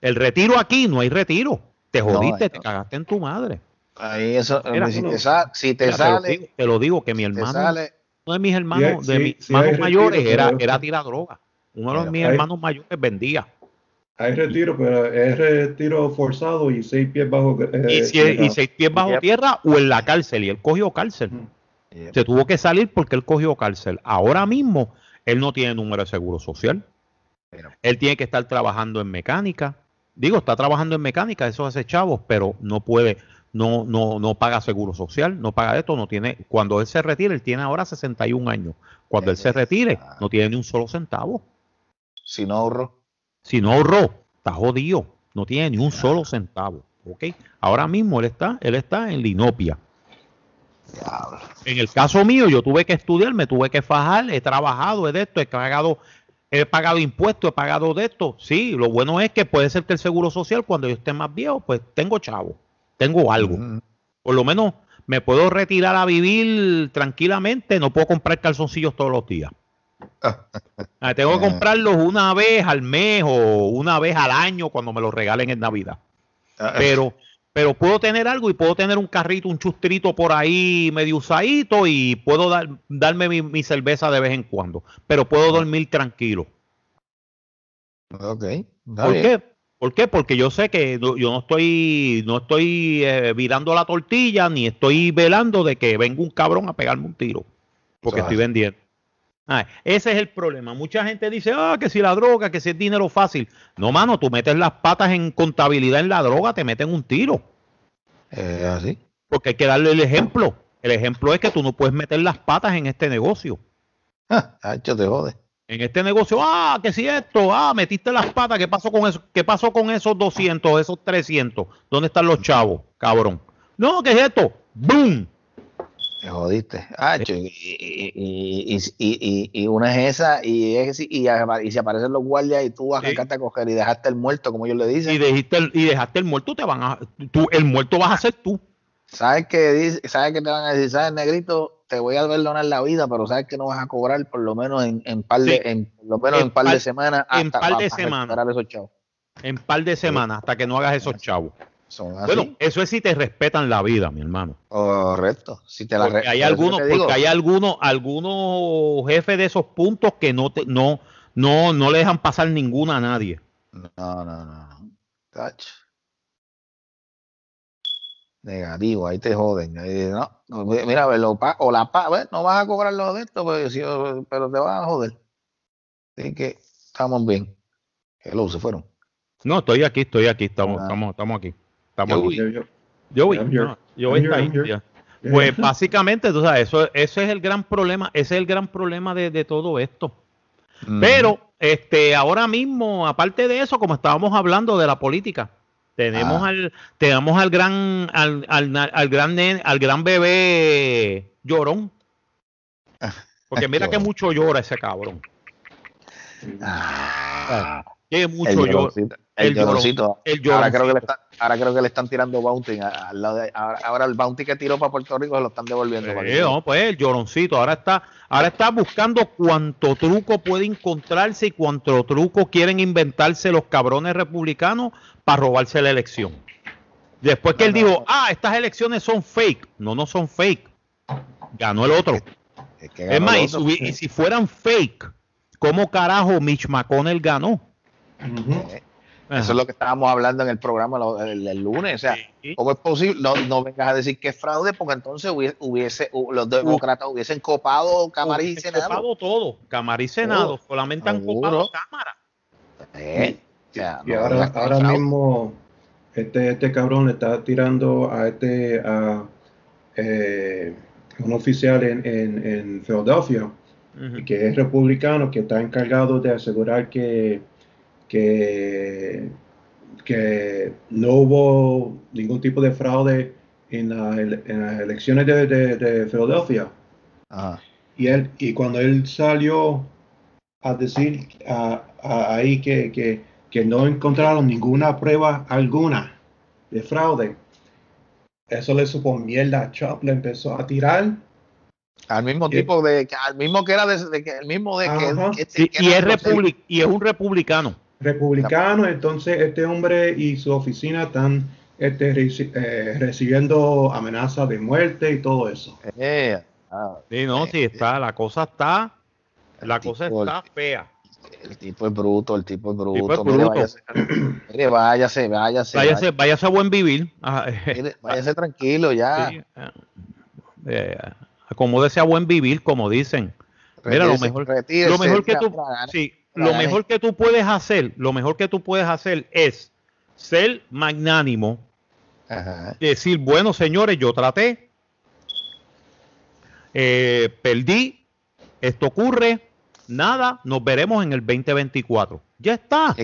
El retiro aquí no hay retiro. Te No, jodiste, hay- te cagaste en tu madre. ahí eso, Mira, si te, sa- si te Mira, te, lo sale, digo, te lo digo que mi te hermano, sale, uno de mis hermanos, Sí, de mis sí hermanos retiro, mayores era, pero- era tirar droga. Uno de mis hay- hermanos mayores vendía. Hay retiro, pero es retiro forzado y seis pies bajo. eh, y, si- tierra. y seis pies bajo Yep. tierra o en la cárcel. Y él cogió cárcel. Yep. Se tuvo que salir porque él cogió cárcel. Ahora mismo, él no tiene número de seguro social. Él tiene que estar trabajando en mecánica. Digo, está trabajando en mecánica, eso hace chavos, pero no puede, no, no, no paga seguro social, no paga esto, no tiene. Cuando él se retire, él tiene ahora 61 años. Cuando él se retire, no tiene ni un solo centavo. si no ahorro, Si no ahorró, está jodido. No tiene ni un solo centavo. ¿ok? Ahora mismo él está, él está en Linopia. En el caso mío, yo tuve que estudiar, me tuve que fajar, he trabajado, he de esto, he pagado, he pagado impuestos, he pagado de esto. Sí, lo bueno es que puede ser que el seguro social, cuando yo esté más viejo, pues tengo chavo, tengo algo. Por lo menos me puedo retirar a vivir tranquilamente, no puedo comprar calzoncillos todos los días. *laughs* Ah, tengo que Eh. comprarlos una vez al mes o una vez al año cuando me los regalen en Navidad. Ah, Pero, pero puedo tener algo y puedo tener un carrito, un chustrito por ahí medio usadito y puedo dar, darme mi, mi cerveza de vez en cuando. Pero puedo dormir tranquilo. Ok, ¿Por bien. qué? ¿Por qué? Porque yo sé que no- yo no estoy, no estoy eh, virando la tortilla ni estoy velando de que venga un cabrón a pegarme un tiro. Porque estoy es. vendiendo. Ah, ese es el problema. Mucha gente dice, ah, que si la droga, que si es dinero fácil. No, mano, tú metes las patas en contabilidad en la droga, te meten un tiro. Eh, así. Porque hay que darle el ejemplo. El ejemplo es que tú no puedes meter las patas en este negocio. Ah, Hacho, te jode. En este negocio, ah, que si esto, ah, metiste las patas, ¿qué pasó con eso? ¿Qué pasó con esos 200, esos 300? ¿Dónde están los chavos, cabrón? No, ¿qué es esto? ¡Boom! Te jodiste. Hacho, y, y, y, una es esa, y, es, y, y si aparecen los guardias y tú arrancaste a coger y dejaste el muerto, como ellos le dicen. Y, dejaste el, y dejaste el muerto, te van a, tú, el muerto vas a ser tú. ¿Sabes dice, sabes que te van a decir, sabes, negrito? Te voy a perdonar la vida, pero sabes que no vas a cobrar por lo menos en, en par de, Sí. en, por lo menos En en, par, par- de semanas. en par pa- de semanas. En par de semanas, hasta que no hagas esos chavos. Bueno, eso es si te respetan la vida, mi hermano. Correcto. Si te la Porque hay algunos, porque hay algunos, algunos jefes de esos puntos que no te, no, no, no le dejan pasar ninguna a nadie. No, no, no. no. Negativo, ahí te joden. Ahí, no, no, mira, lo pa- o la pa, no vas a cobrar lo de esto, pero, sí, pero te vas a joder. Así que estamos bien. Hello, se fueron. No, estoy aquí, estoy aquí, estamos, Ah. estamos, estamos aquí. Estamos Yo aquí. Yo- yo- Yo voy. Pues *laughs* básicamente, tú sabes, eso, ese es el gran problema, ese es el gran problema de, de todo esto. Mm. Pero, este, ahora mismo, aparte de eso, como estábamos hablando de la política, tenemos Ah. al, tenemos al gran, al, al, al gran al gran bebé llorón. Porque *laughs* mira que mucho llora ese cabrón. Ah, Que el mucho llora. lloroncito. El, el lloroncito. el ahora, creo que le lloroncito. está- ahora creo que le están tirando bounty. al lado de- ahora, ahora el bounty que tiró para Puerto Rico se lo están devolviendo. Eh, no, pues el lloroncito ahora está, ahora está buscando cuánto truco puede encontrarse y cuánto truco quieren inventarse los cabrones republicanos para robarse la elección. Después que él No, dijo, ah, estas elecciones son fake. No, no son fake. Ganó el otro. Es, que Es ganó más, y, si, y si fueran fake, ¿cómo carajo Mitch McConnell ganó? Eso es lo que estábamos hablando en el programa el, el lunes. O sea, Sí. ¿cómo es posible? No, no vengas a decir que es fraude, porque entonces hubiese, hubiese- hu- los demócratas hubiesen copado cámaras y senado. copado todo, Cámara y Senado, Todo. solamente han Seguro. copado Cámara. Eh, sea, Y no ahora, ahora mismo este, este cabrón le está tirando a este a eh, un oficial en, en, en Filadelfia Ujú. que es republicano, que está encargado de asegurar que, que, que no hubo ningún tipo de fraude en, la ele- en las elecciones de, de, de Filadelfia. Ajá. Y, él, y cuando él salió a decir a- a- ahí que, que, que no encontraron ninguna prueba alguna de fraude, eso le supo mierda a Trump, le empezó a tirar. Al mismo Y- tipo de, que- al mismo que era de, el mismo de que, Ajá. que- Sí, que y, era es proceso. republic- y es un republicano. Republicano, entonces este hombre y su oficina están este, reci- eh, recibiendo amenazas de muerte y todo eso. Eh, ah, Sí, no, sí, está, la cosa está, la cosa tipo- está fea. el tipo es bruto, el tipo es bruto. tipo es Mire, bruto. váyase, mire, váyase, váyase, Váyase, váyase a buen vivir. Ajá, Mire, váyase tranquilo ya. sí, eh, eh, acomódese a buen vivir, como dicen. Mira, lo mejor, retírese, lo mejor que tú, sí, lo mejor que tú puedes hacer, lo mejor que tú puedes hacer es ser magnánimo, Ajá. decir, bueno, señores, yo traté, eh, perdí, esto ocurre, nada, nos veremos en el 2024. Ya está.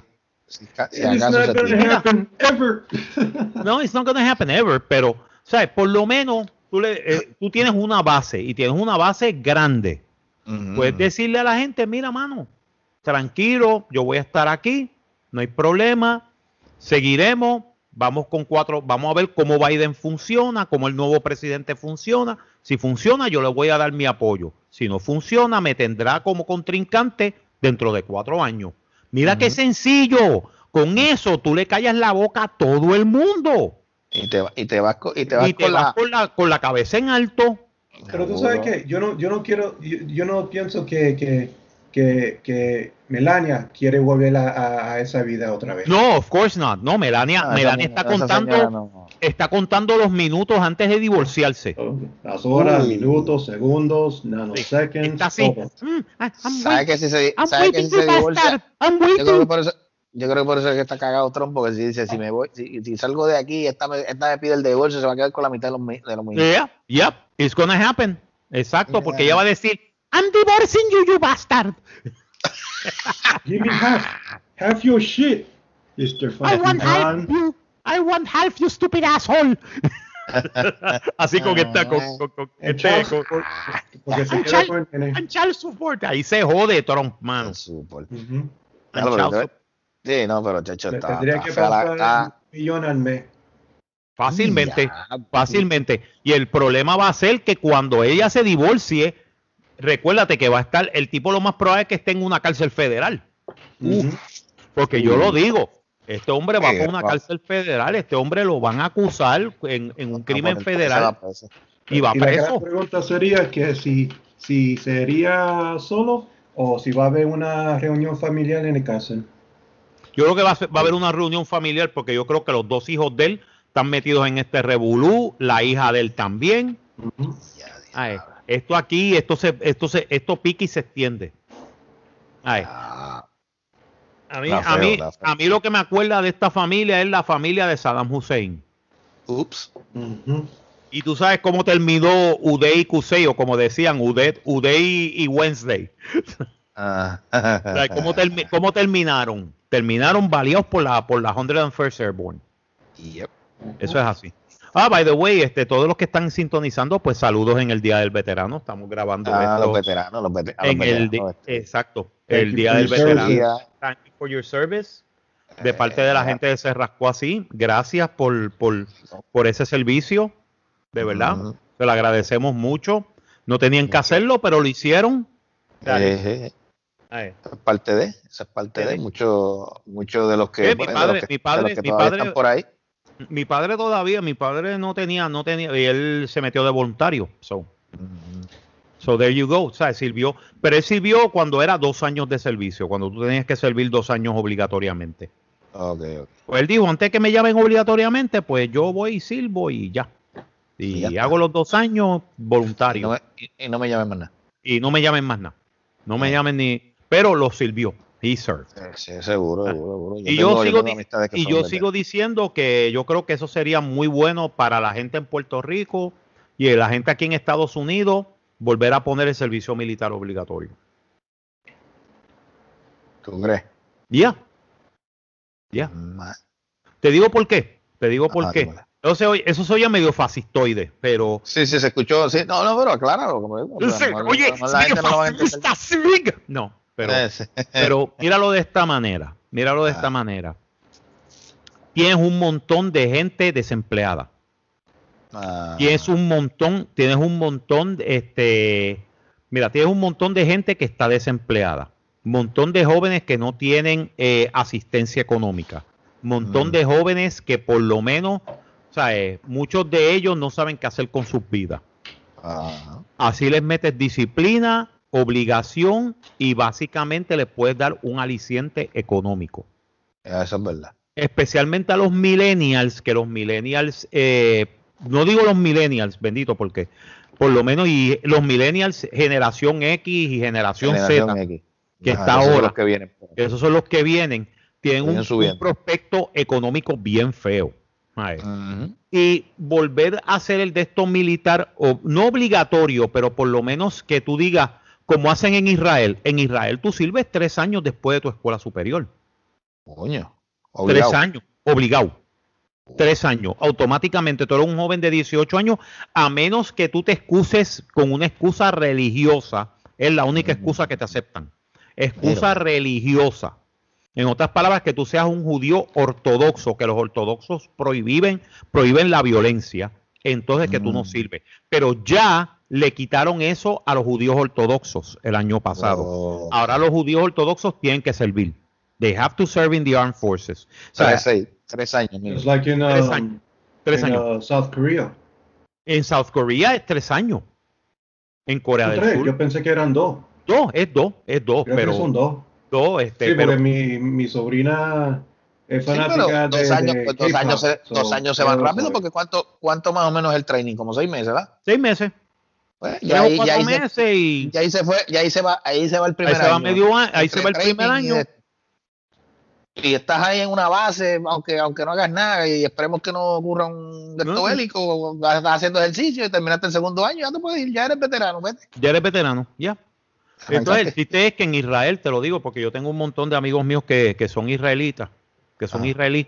Si, ca- si It's acaso not se gonna tira. happen ever. *laughs* No, it's not gonna happen ever, pero, ¿sabes? Por lo menos tú, le, eh, tú tienes una base y tienes una base grande. Puedes decirle a la gente, mira, mano, tranquilo, yo voy a estar aquí, no hay problema, seguiremos, vamos con cuatro, vamos a ver cómo Biden funciona, cómo el nuevo presidente funciona. Si funciona, yo le voy a dar mi apoyo. Si no funciona, me tendrá como contrincante dentro de cuatro años. Mira qué sencillo. Con eso tú le callas la boca a todo el mundo. Y te, y te vas, y te vas Y te con vas la. con la, con la cabeza en alto. Pero tú sabes que yo no, yo no quiero, yo, yo no pienso que, que, que, que Melania quiere volver a, a- a esa vida otra vez. No, of course not. No, Melania, Melania está esa contando, señora no. está contando los minutos antes de divorciarse. Las horas, Uy. minutos, segundos, Sí, nanoseconds, Está así. todo. Mm, I- I'm ¿Sabe wait- que si se, sabe que si se divorcia? Yo creo, que waiting. por eso, yo creo que por eso es que está cagado Trump, porque si dice, si me voy, si, si salgo de aquí, esta me, esta me pide el divorcio, se va a quedar con la mitad de los, de los minutos. Yeah, yep, it's gonna happen. Exacto, porque Yeah. ella va a decir, I'm divorcing you, you bastard. *laughs* Give me half, half your shit, Mr. I Fucking want half you. I want half you stupid asshole. *laughs* Así con esta, con, con- con- este, con- porque se queda con el child support. Ahí se jode Trump, pero- support. Sí, no, pero chacho, está, Tendría que está- un millón al mes. Fácilmente. Ya, fácilmente. Y el problema va a ser que cuando ella se divorcie, recuérdate que va a estar, el tipo lo más probable es que esté en una cárcel federal. Porque yo lo digo, este hombre va por una cárcel federal, este hombre lo van a acusar en, en un crimen federal se va preso. y va Y la preso. pregunta sería que si, si sería solo o si va a haber una reunión familiar en el cárcel. Yo creo que va a, ser- va a haber una reunión familiar porque yo creo que los dos hijos de él están metidos en este revolú, la hija de él también. Ya, Ay, diablo. Esto aquí, esto se, esto se, esto pica y se extiende. Ay. Ah, A mí, a, mí, a mí lo que me acuerda de esta familia es la familia de Saddam Hussein. Ups. Y tú sabes cómo terminó Uday y Kusei, o como decían, Uday, Uday y Wednesday. *laughs* Ah. ¿cómo, termi- cómo terminaron? Terminaron baleados por la, por la 101st Airborne. Yep. Eso es así. Ah, by the way, este, todos los que están sintonizando, pues saludos en el Día del Veterano. Estamos grabando Ah, esto los veteranos, los, los el veteranos, exacto, Thank el you Día for del your Veterano. service. Thank you for your service. De parte de la Eh, gente de Se Rascó Así, gracias por, por, por ese servicio, de verdad. Ujú. Se lo agradecemos mucho. No tenían que hacerlo, pero lo hicieron. Eh, eh, es parte de, es parte de muchos muchos de los que, Sí, mi bueno, de padre- los que- mi padre- de los que mi padre- están por ahí. Mi padre todavía, mi padre no tenía, no tenía, y él se metió de voluntario. So, so there you go. O sea, sirvió, pero él sirvió cuando era dos años de servicio, cuando tú tenías que servir dos años obligatoriamente. Ok, ok. Pues él dijo, antes que me llamen obligatoriamente, pues yo voy y sirvo y ya. Y Y ya hago los dos años Y voluntarios. no, me, y- y no me llamen más nada. y no me llamen más nada. No me llamen ni. Pero lo sirvió. He served. Sí, seguro, seguro, seguro. Y tengo- yo sigo, y yo diciendo que yo creo que eso sería muy bueno para la gente en Puerto Rico y la gente aquí en Estados Unidos volver a poner el servicio militar obligatorio. ¿Tú crees? Ya. Ya. Te digo por qué. Te digo por Ajá, qué. dímelo. Eso se oye, eso se oye medio fascistoide, pero. Sí, sí, se escuchó. Sí, no, no, pero acláralo. Como digo, o sea, no- oye, entender. fascista, sí. No, pero. Eh. *laughs* Pero míralo de esta manera, míralo de esta Ah. manera. Tienes un montón de gente desempleada. Ah, Tienes un montón, tienes un montón, este, mira, tienes un montón de gente que está desempleada. Un montón de jóvenes que no tienen eh, asistencia económica. Un montón Mm. de jóvenes que por lo menos, o sea, eh, muchos de ellos no saben qué hacer con sus vidas. ah, Así les metes disciplina, obligación y básicamente les puedes dar un aliciente económico. eso es verdad. Especialmente a los millennials, que los millennials, eh, no digo los millennials, bendito, porque por lo menos y los millennials, generación X y generación, Generación Z, X. que Ajá, está esos son ahora. los que vienen. esos son los que vienen, tienen un, prospecto económico bien feo. Y volver a hacer el de esto militar, o, no obligatorio, pero por lo menos que tú digas, como hacen en Israel, en Israel tú sirves tres años después de tu escuela superior. Coño. obligado. Tres años, obligado. Tres años. Automáticamente tú eres un joven de 18 años, a menos que tú te excuses con una excusa religiosa. Es la única excusa que te aceptan. Excusa religiosa. En otras palabras, que tú seas un judío ortodoxo, que los ortodoxos prohíben, prohíben la violencia, entonces que tú no Mm. sirves. Pero ya le quitaron eso a los judíos ortodoxos el año pasado. Oh, Ahora los judíos ortodoxos tienen que servir. They have to serve in the armed forces. O sea, tres, seis, tres años. It's like in, Tres años. tres in, años. uh, South Korea. En South Korea es tres años. En Corea ¿Tú del crees? Sur. Yo pensé que eran dos. Dos, es dos, es dos, Creo pero que son dos. dos, este, Sí, pero porque mi, mi sobrina es Sí, pero fanática de, dos años, de pues, dos años se, so, dos años se van rápido porque ¿cuánto, cuánto más o menos es el training? Como seis meses, ¿verdad? seis meses, Pues, ya, ahí, ya, ahí se, meses y ya ahí se fue, ya ahí se va, ahí se va el primer ahí se va año. medio ahí se va el primer y año. Y estás ahí en una base, aunque, aunque no hagas nada, y esperemos que no ocurra un No. acto bélico, vas estás haciendo ejercicio y terminaste el segundo año, ya te puedes ir, ya eres veterano, vete. Ya eres veterano, ya. Entonces, el chiste es que en Israel, te lo digo, porque yo tengo un montón de amigos míos que, que son israelitas, que son Ajá. israelíes.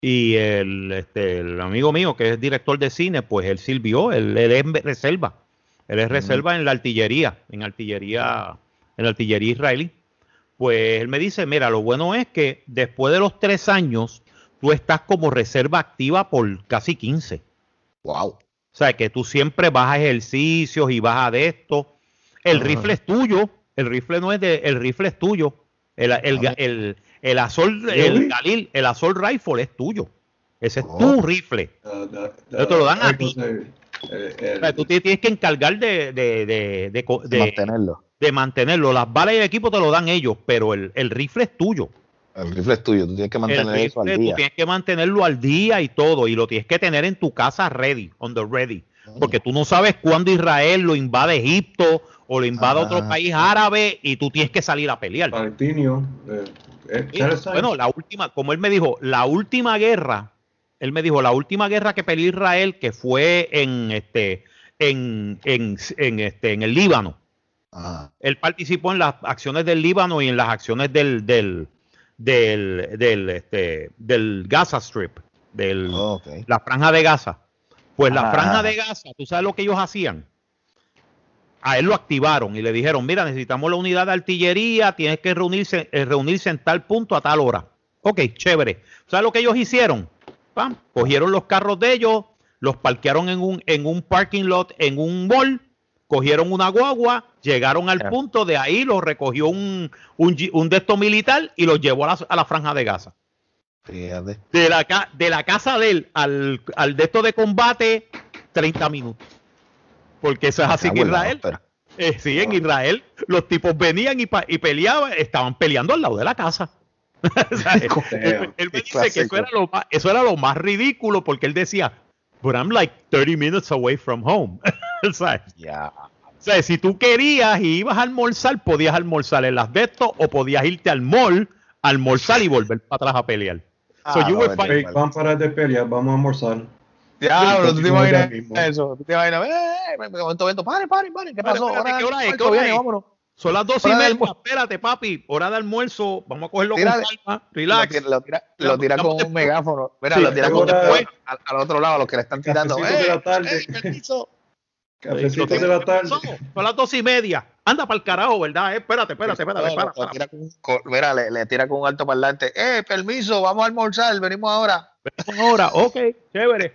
Y el, este, el amigo mío, que es director de cine, pues él sirvió, él, él es reserva. Él es reserva en la artillería, en artillería, en la artillería israelí. Pues él me dice, mira, lo bueno es que después de los tres años, tú estás como reserva activa por casi 15. Wow. O sea, que tú siempre vas a ejercicios y vas a de esto. El Ajá. rifle es tuyo. El rifle no es de, el rifle es tuyo. El, el, el, el el Galil, el Assault Rifle es tuyo. Ese es Oh. tu rifle. Uh, the- te lo dan a ti. Eh, eh, O sea, tú te tienes que encargar de, de, de, de co- De de- mantenerlo. de mantenerlo. Las balas y el equipo te lo dan ellos, pero el, el rifle es tuyo. El rifle es tuyo, tú tienes que El mantener eso al rifle, tú día. tienes que mantenerlo al día y todo, y lo tienes que tener en tu casa ready, on the ready. Porque tú no sabes cuándo Israel lo invade Egipto o lo invade otro Ah. país árabe y tú tienes que salir a pelear. Palestinio. eh, eh. Bueno, la última, como él me dijo, la última guerra, él me dijo, la última guerra que peleó Israel, que fue en este, en, en, en, este, en el Líbano. Ajá. Él participó en las acciones del Líbano y en las acciones del, del, del, del, este, del Gaza Strip, del, Ok. la franja de Gaza. Pues la Ah. franja de Gaza, ¿tú sabes lo que ellos hacían? A él lo activaron y le dijeron, mira, necesitamos la unidad de artillería, tienes que reunirse, eh, reunirse en tal punto a tal hora. Ok, chévere. ¿Sabes lo que ellos hicieron? Pam, cogieron los carros de ellos, los parquearon en un, en un parking lot, en un mall, cogieron una guagua, llegaron al punto, de ahí los recogió un, un, un de estos militar y los llevó a la, a la franja de Gaza Fíjate. de la, de la casa de él al, al de esto de combate, 30 minutos. Porque eso es así en Cago en Israel. Eh, sí, en Israel los tipos venían y, pa- y peleaban, estaban peleando al lado de la casa. *laughs* O sea, él, él- él me dice que eso era, lo más, eso era lo más ridículo porque él decía, but I'm like 30 minutes away from home. *laughs* O sea, Ya. sea, si tú querías y ibas a almorzar, podías almorzar en las de estos o podías irte al mall, almorzar y volver para atrás a pelear. So Ah, you no, were. Hey, vamos a parar de pelear, vamos a almorzar. Diablo, tú te ya imaginas eso. Tú te imaginas, eh, me momento, vento, pare, pare, pare. ¿Qué pasó? espérate, ¿qué hora es? ¿Qué hora es? vámonos. Son las dos y media. almuerzo. Espérate, papi. Hora de almuerzo. Vamos a cogerlo Tira con calma. Lo Relax. tira, lo tira, lo tira con un megáfono. Mira, Sí, lo tira con ahora- después al, al otro lado, a los que le están tirando. Cafecito de la ¡Eh, tarde. eh, permiso! Cafecito ¿Qué de la tarde. pasó? Son las dos y media. Anda para el carajo, ¿verdad? Eh, espérate, espérate, espérate. Para. tira con- con- mira, le, le tira con un alto parlante. ¡Eh, permiso! Vamos a almorzar, venimos ahora. Una hora. Ok, chévere.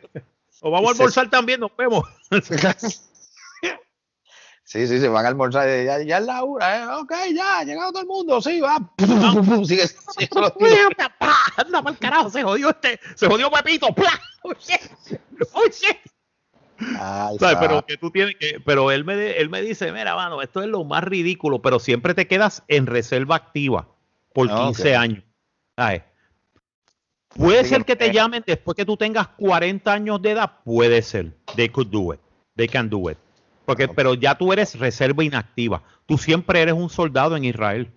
O vamos a almorzar también, nos vemos. *laughs* Sí, sí, se van a almorzar. Ya, ya es la hora, ¿eh? Ok, ya, ha llegado todo el mundo. Sí, va. *laughs* Sigue, los *laughs* Anda para el carajo. Se jodió este. Se jodió Pepito. *laughs* ¡Pla! Oh, shit. Oh, shit. Ay, ¿Sabes? Pero que tú tienes que, pero él me, él me dice, mira, mano, esto es lo más ridículo, pero siempre te quedas en reserva activa por Ah, 15 ok. años. ¿Sabes? Puede Sí, ser que te llamen después que tú tengas 40 años de edad, puede ser. They could do it. They can do it. Porque, pero ya tú eres reserva inactiva. Tú siempre eres un soldado en Israel.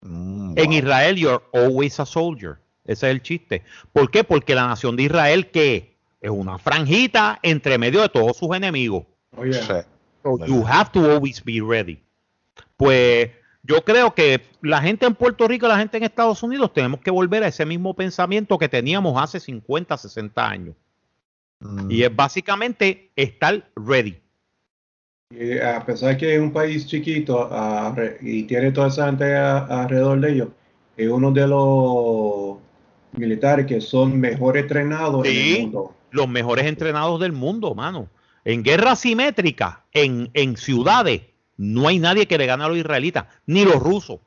Mm, En. Israel, you're always a soldier. Ese es el chiste. ¿Por qué? Porque la nación de Israel, que es una franjita entre medio de todos sus enemigos. Sí. So you have to always be ready. Pues yo creo que la gente en Puerto Rico y la gente en Estados Unidos tenemos que volver a ese mismo pensamiento que teníamos hace 50, 60 años. Mm. Y es básicamente estar ready. Y a pesar que es un país chiquito a- y tiene toda esa gente a- alrededor de ellos, es uno de los militares que son mejor entrenados en Sí. el mundo. Los mejores entrenados del mundo, mano. En guerra simétrica, en, en ciudades, no hay nadie que le gane a los israelitas, ni los rusos.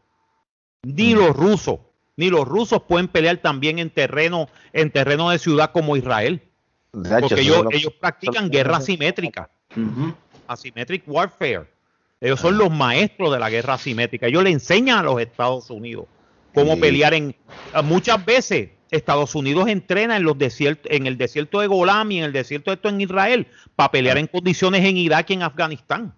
Ni Mm. los rusos. Ni los rusos pueden pelear también en terreno, en terreno de ciudad como Israel. De hecho, Porque ellos, ellos practican guerra asimétrica, Ujú. Asymmetric warfare. Ellos son los maestros de la guerra asimétrica. Ellos le enseñan a los Estados Unidos cómo Sí. pelear en muchas veces Estados Unidos entrena en los desiertos, en el desierto de Golán y en el desierto de esto en Israel para pelear en condiciones en Irak y en Afganistán,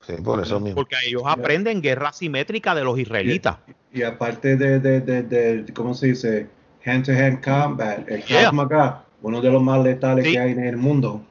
Sí, por eso mismo. porque ellos aprenden guerra asimétrica de los israelitas. Y aparte de, de, de, de- ¿cómo se dice? Hand-to-hand combat, el Yeah. Krav Maga, uno de los más letales Sí. que hay en el mundo.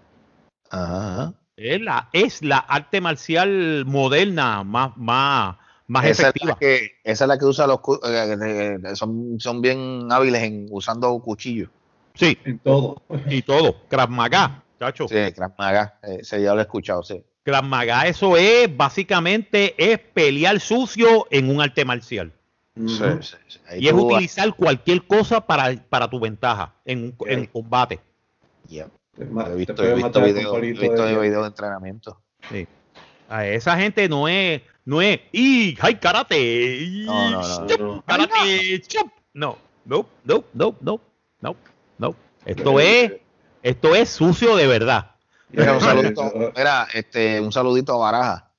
Ajá, ajá. Es la, es la arte marcial moderna más, más, más Esa es, efectiva. la que, esa es la que usa los eh, eh, eh, son, son bien hábiles en usando cuchillos. Sí, En todo. y todo. Krav Maga, chacho. Sí, Krav Maga, eh, ese ya lo he escuchado, sí. Krav Maga, eso es básicamente es pelear sucio en un arte marcial. Sí, sí, Y es utilizar cualquier cosa para, para tu ventaja en, en combate. Yeah. He visto, he visto videos visto de- videos de entrenamiento. Sí. A esa gente no es, no es, y hay karate, No, no, no, chup, no. karate, chup". no, no, no, no, no, no, no. Esto es, esto es sucio de verdad. Mira, un saludito, mira, este, un saludito a Baraja.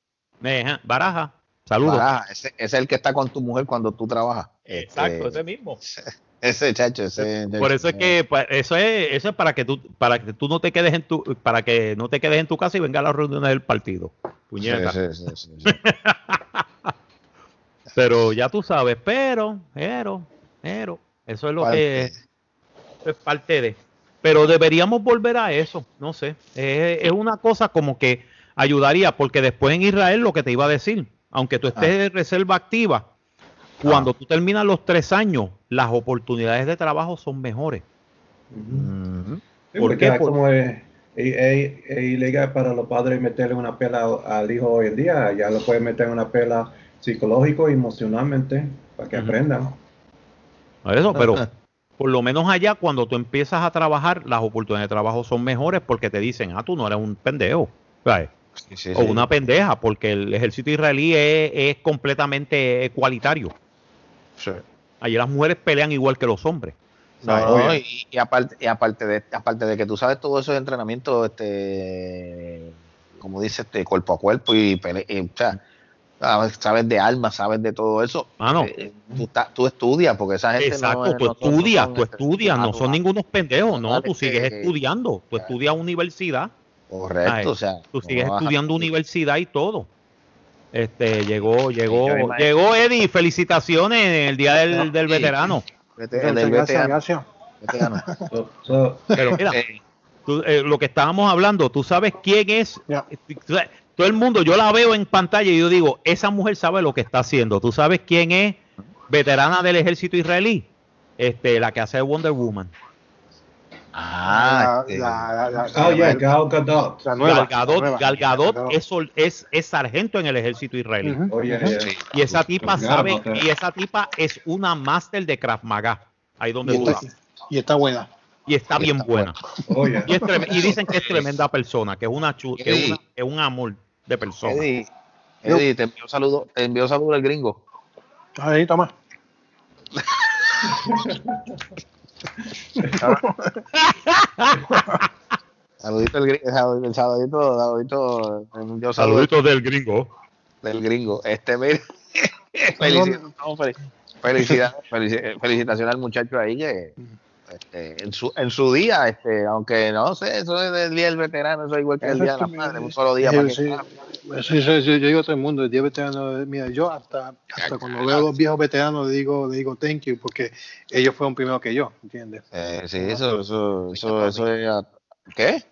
Baraja, saludos. Baraja, ese, ese es el que está con tu mujer cuando tú trabajas. Exacto, Este, ese mismo. *laughs* ese chacho, ese. Por eso es que eso es, eso es para que tú, para que tú no te quedes en tu, para que no te quedes en tu casa y venga a las reuniones del partido. Puñeta. Sí, sí, sí, sí, sí. *laughs* Pero ya tú sabes, pero, pero, pero, eso es lo Parte. que es, es parte de. Pero deberíamos volver a eso, no sé. Es, es una cosa como que ayudaría, porque después en Israel lo que te iba a decir, aunque tú estés de reserva activa, cuando tú terminas los tres años, las oportunidades de trabajo son mejores. Sí, ¿Por porque qué? como es, es- es- es ilegal para los padres meterle una pela al hijo hoy en día, ya lo pueden meter en una pela psicológico y emocionalmente para que Ujú. aprendan. Eso, pero por lo menos allá cuando tú empiezas a trabajar, las oportunidades de trabajo son mejores porque te dicen, ah, tú no eres un pendejo. ¿sabes? Sí, sí, o una pendeja, porque el ejército israelí es, es completamente ecualitario. Sí. Allí las mujeres pelean igual que los hombres. No, no, y, y aparte, y aparte de aparte de que tú sabes todo eso de entrenamiento, este, como dice, este, cuerpo a cuerpo y, pele- y, o sea, sabes, de armas, sabes de todo eso. Mano. Eh, tú, estudias porque esa gente Exacto, no tú no no estudias, son, tú este, estudias, no son ningunos pendejos, no, tú sigues que- estudiando, tú Claro. estudias universidad. Correcto, o sea. Tú no sigues a- estudiando universidad y todo. Este, llegó, llegó, llegó Eddie, felicitaciones en el día del, del veterano. Vete- Muchas del gracias, veterano, gracias. veterano. *laughs* So- so, Pero *laughs* mira, Eh, tú, eh, lo que estábamos hablando, tú sabes quién es. Todo el mundo, yo la veo en pantalla y yo digo, esa mujer sabe lo que está haciendo. ¿Tú sabes quién es? Veterana del ejército israelí. Este, la que hace Wonder Woman. Ah, La- este, la- la- la- oh, yeah, la- Gal Gadot. Gal es, es, es sargento en el ejército israelí. Ujú. Oh, yeah, yeah. sí. Y esa tipa Forgot sabe, y esa tipa es una máster de Krav Maga. Ahí donde Y tú está, vas. y está buena. Y está bien está buena. Oh, yeah. Y, es y dicen que es tremenda persona, que es una chu- que es, una- que es un amor de persona. Eddie, Eddie, te envío saludos, te envío saludos al gringo. Ahí, toma. *laughs* *laughs* Saludito al gringo, saludito, saludito, saludito, saludos Saluditos del gringo. del gringo. Este, mira, *laughs* felici- no, fel- felicidad- felicitaciones al muchacho ahí que este, en, su, en su día, este, aunque no sé, eso es del día del veterano, eso es igual que el día de la madre, un solo día para que Sí, sí, sí, sí, yo digo a todo el mundo, el día veterano, mira, yo hasta, hasta cuando veo a los viejos veteranos le digo, le digo thank you, porque ellos fueron primero que yo, ¿entiendes? Eh, sí, eso, eso, eso, eso es. ¿Qué?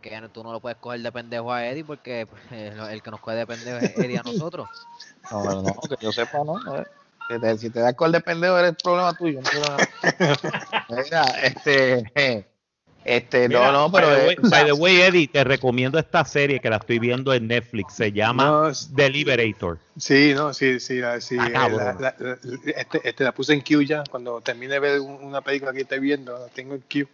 Que tú no lo puedes coger de pendejo a Eddie porque pues, el, el que nos coge de pendejo es Eddie a nosotros. No, no, no, que yo sepa, no. eh, que te- si te das con el de pendejo, eres problema tuyo. No *laughs* Mira, este. Este, Mira, no, no, pero. By the, way, by the Eddie, te recomiendo esta serie que la estoy viendo en Netflix. Se llama No, es- Deliberator. Sí, no, sí, sí, la, sí, Ah, eh, cabrón. la- la- la- este, este la puse en queue ya, cuando termine de ver un- una película que estoy viendo, la tengo en queue.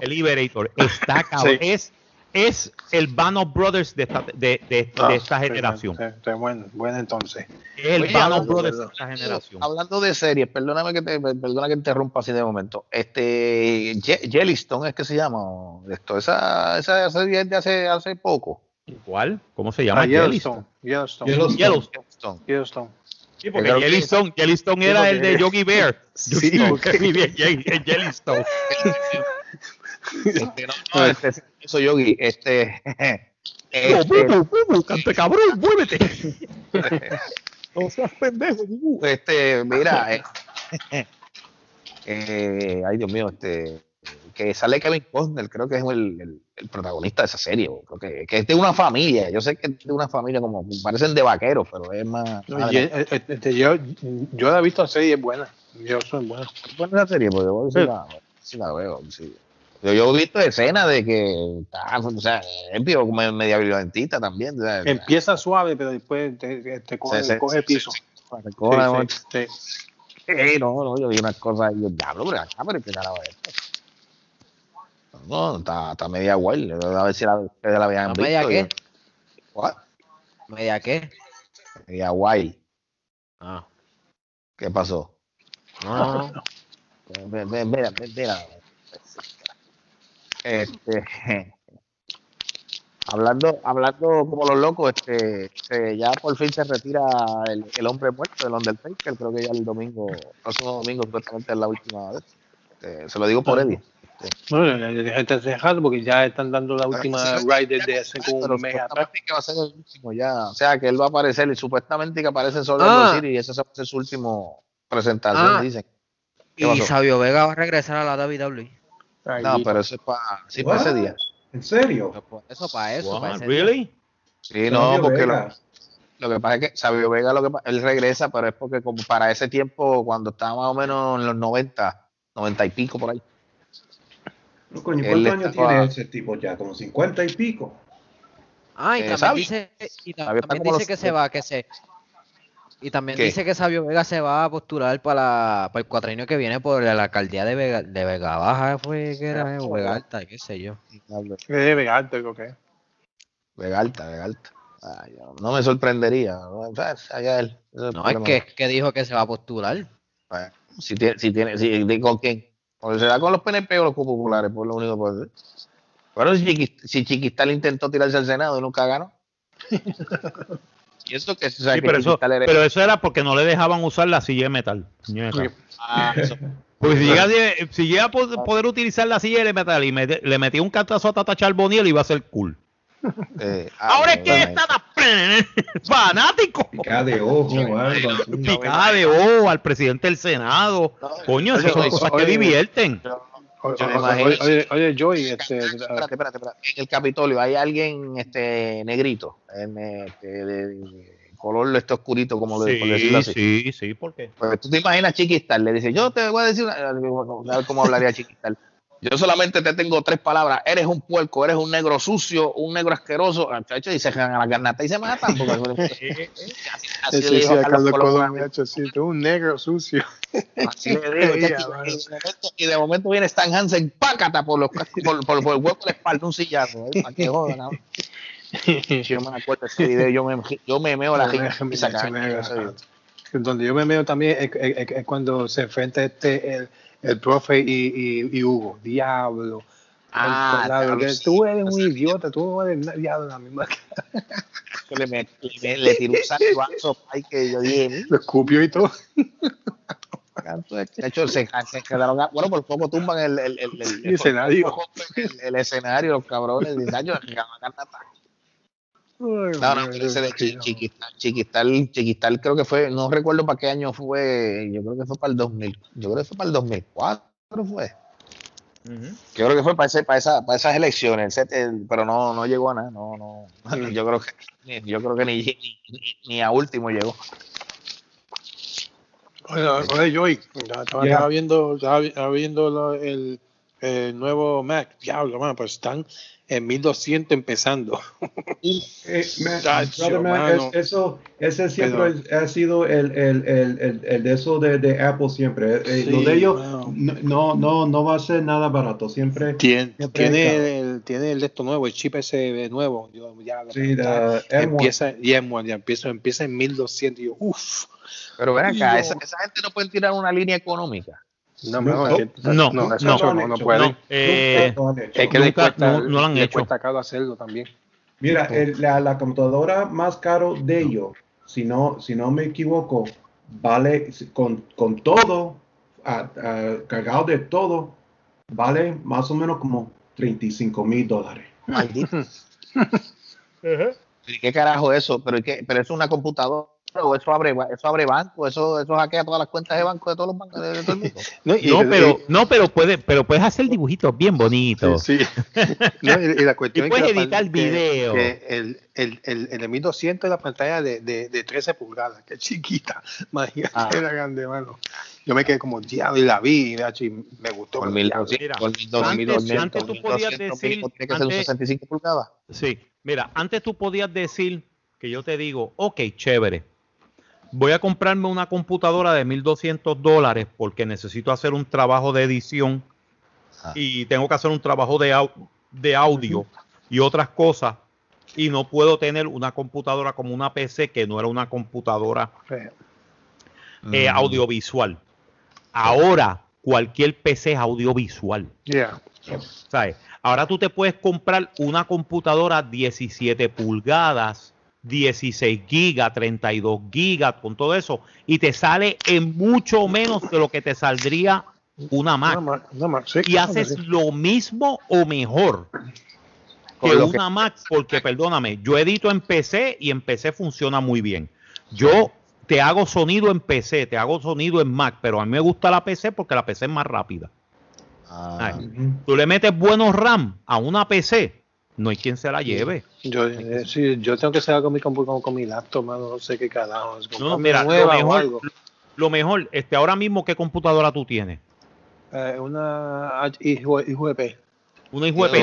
Deliberator. Está *laughs* cabrón. Sí. Es, es el Band of Brothers de esta, de, de- Ah, de esta generación. bueno, bueno entonces. Es el Oye, Band of hablando Brothers de- de esta generación. Hablando de series, perdóname que te, perdona que interrumpa así de momento. Este, Ye- Yellowstone es que se llama esto, esa, esa serie es de hace, hace poco. ¿Cuál? ¿Cómo se llama? Ah, Yellowstone. Yellowstone, Yellowstone, Yellowstone. Yellowstone. Yellowstone. Yellowstone. Sí, porque Creo que- Yellowstone, Yellowstone era el de *laughs* Yogi Bear. Sí, Yogi- porque- Yellowstone. *laughs* Este, *laughs* no, *laughs* no, este, eso Yogi, este, No, este, bubu, bubu, cante cabrón, muévete. *laughs* No seas pendejo, bubu. este, mira, eh, eh, ay Dios mío, este, que sale Kevin Costner, creo que es el, el- el protagonista de esa serie, creo que, que es de una familia, yo sé que es de una familia como, parecen de vaqueros, pero es más, No, eh, este, yo, yo la he visto en serie, es buena. Yo soy buena. buena la serie, porque yo sí la, sí la veo, sí. Yo, yo he visto escenas de que está, o sea, es vivo como media violentita también, o sea, Empieza suave, pero después te, te- te coge, se- coge se- piso. se- coge, sí, sí. Sí, no, no, yo vi unas cosas y yo, diablo, pero acá, pero qué carajo es esto. No, está, está media guay. A ver si la, ustedes la habían ¿No visto. media qué? What? ¿Media qué? Media guay. Ah, ¿Qué pasó? no, no, Mira, mira. Este, *laughs* hablando, hablando como los locos, este, este, ya por fin se retira el, el hombre muerto, el Undertaker, creo que ya el domingo, el próximo domingo supuestamente es la última vez. Este, se lo digo por Eddie. Bueno, la- la gente porque ya están dando la última Sí, ride desde hace como Pero un mes atrás. supuestamente que va a ser el último ya. O sea, que él va a aparecer y supuestamente que aparece solo Ah. en City y esa va a ser su última presentación, Ah. dicen. ¿Qué Y? Sabio Vega va a regresar a la WWE. Ahí, No, pero eso es para sí, pa' ese día. ¿En serio? Eso para eso, para What, ese día. really? Sí, no, porque lo, lo que pasa es que Sabio Vega, lo que él regresa, pero es porque como para ese tiempo, cuando estaba más o menos en los 90, 90 y pico por ahí. No, coño, ¿Cuántos años estaba- tiene ese tipo ya? Como 50 y pico. Ah, y Eh, también Sabio. dice, y también como dice los- que se va, que se. Y también ¿Qué? dice que Sabio Vega se va a postular para, para el cuatrienio que viene por la alcaldía de Vega, de Vega Baja, fue que era, o Vega Alta, qué sé yo. Es de alto, creo que. es. Vega alta, Vega alta. Ay, no me sorprendería. ¿no? O sea, allá él. No, es problema. que, es que dijo que se va a postular. Bueno, si tiene, si tiene, si, ¿con quién? O se da con los PNP o los populares, por lo único que puede ser. Bueno, si, si Chiquistal intentó tirarse al Senado y nunca ganó. *laughs* y eso que, o sea, Sí, que pero eso, pero eso era porque no le dejaban usar la silla de metal. Ah, eso. Porque si llega, si llega a po- poder utilizar la silla de metal y le metía un cantazo a Tata Charboniel, iba a ser cool. Eh, ah, Ahora es que está fanático. Picada de ojo. Picada de ojo al presidente del Senado. Coño, esas son cosas que divierten. Yo me oye, imagino- oye, oye, oye, Joey, este, Espérate, espérate, espérate. En el Capitolio hay alguien este negrito, en, este, de, de color este oscurito, como por decirlo Sí, así. sí, sí, ¿por qué? Pues tú te imaginas Chiquistal, le dice, yo te voy a decir, una, a ver cómo hablaría Chiquistal. Yo solamente te tengo tres palabras, eres un puerco, eres un negro sucio, un negro asqueroso, muchacho, y se jalan a la garnata y se matan. Porque, *laughs* *laughs* así, así sí, le sí, dijo Carlos Colón. Hecho, sí, tú un negro sucio. Así *laughs* le digo, chacho, y, de momento, y de momento viene Stan Hansen, pácata por, los, por, por, por el hueco de la espalda, un sillazo. ¿eh? Para que jodan. ¿no? Yo me acuerdo ese video, yo me, yo me meo la me- Donde yo me veo también es, es- es cuando se enfrenta este el, el profe y, y, y Hugo. Diablo. Ah, claro, que sí. tú eres un idiota, tú eres un diablo la misma. le, me- le, le tiró un salivazo ay, que yo dije, Lo escupió y todo. de hecho, se, se quedaron, a- bueno, por poco tumban el, el, el, el, escenario. el, escenario, los cabrones, y Nacho, se quedaron a garnata. No, no, ese de Chiquistal, Chiquistal, Chiquistal creo que fue, no recuerdo para qué año fue, yo creo que fue para el 2000, yo creo que fue para el 2004, fue. Yo creo que fue para, ese, para, esa, para esas elecciones, el el- pero no, no llegó a nada, no, no, yo creo que, ni- yo creo que ni, ni, ni- ni a último llegó. Oye, oye, Joey, ya estaba, Yeah. estaba viendo, estaba, vi- estaba viendo el, el nuevo Mac. Diablo, mano, pues están en 1200 empezando. *laughs* Eh, man, Chacho, brother, man, mano. es- eso, ese siempre ha sido el, el, el, el, el de eso de, de Apple siempre. Eh, lo Sí, de ellos no, no, no va a ser nada barato. Siempre. Tiene, Siempre tiene, está. el, tiene el de esto nuevo, el chip ese nuevo. Yo, ya, Sí, M1. empieza, y M1, ya empieza, empieza en 1200. Y yo, uff. Pero ven acá, esa, esa gente no puede tirar una línea económica. No, No, no, no, es que- no, no. No, eh, Nunca lo han hecho. Es que le Nunca- cuesta, no- no lo han le hecho. cuesta caro hacerlo también. Mira, el- la, la computadora más caro de ellos, si no, si no me equivoco, vale con, con todo, a- a- cargado de todo, vale más o menos como 35 mil dólares. Maldito. *laughs* ¿Y qué carajo eso? ¿Pero, ¿y qué? ¿Pero eso es una computadora? ¿O eso abre, eso abre banco? ¿Eso, ¿Eso hackea todas las cuentas de banco de todos los bancos de, de todo el mundo? *laughs* No, y- No, y- pero, no, pero puede, pero puedes hacer dibujitos bien bonitos. Sí. No, y, y la cuestión Y es que puedes la editar que- video. que el, el, el, el de 1200 es la pantalla de, de, de 13 pulgadas, que es chiquita. *laughs* Imagínate, Ah. era grande, mano. Yo me quedé como diablo y la vi y, y me gustó. Por mil, diablo, Mira, por mil doscientos, antes- antes tú podías mínimo decir- tiene que ser un antes- 65 pulgadas. Sí, mira, antes tú podías decir que yo te digo, ok, chévere, voy a comprarme una computadora de 1200 dólares porque necesito hacer un trabajo de edición Ah. y tengo que hacer un trabajo de, au- de audio y otras cosas y no puedo tener una computadora como una PC que no era una computadora eh, Mm. audiovisual. Ahora cualquier PC es audiovisual. Yeah. ¿sabes? Ahora tú te puedes comprar una computadora 17 pulgadas, 16 gigas, 32 gigas, con todo eso, y te sale en mucho menos de lo que te saldría una Mac. Sí, Y claro haces sí. lo mismo o mejor que Con lo que- una Mac, porque perdóname, yo edito en PC y en PC funciona muy bien. Yo te hago sonido en PC, te hago sonido en Mac, pero a mí me gusta la PC porque la PC es más rápida. Ah, Ay. Tú le metes buenos RAM a una PC, no hay quien se la lleve. Yo, eh, sí, yo tengo que hacer algo con mi, compu- con, mi laptop, mano, no sé qué carajo. es No, mira, lo o mejor, algo. lo mejor, este, ahora mismo, ¿qué computadora tú tienes? Eh, una H- hijo, hijo de P. Una IWP,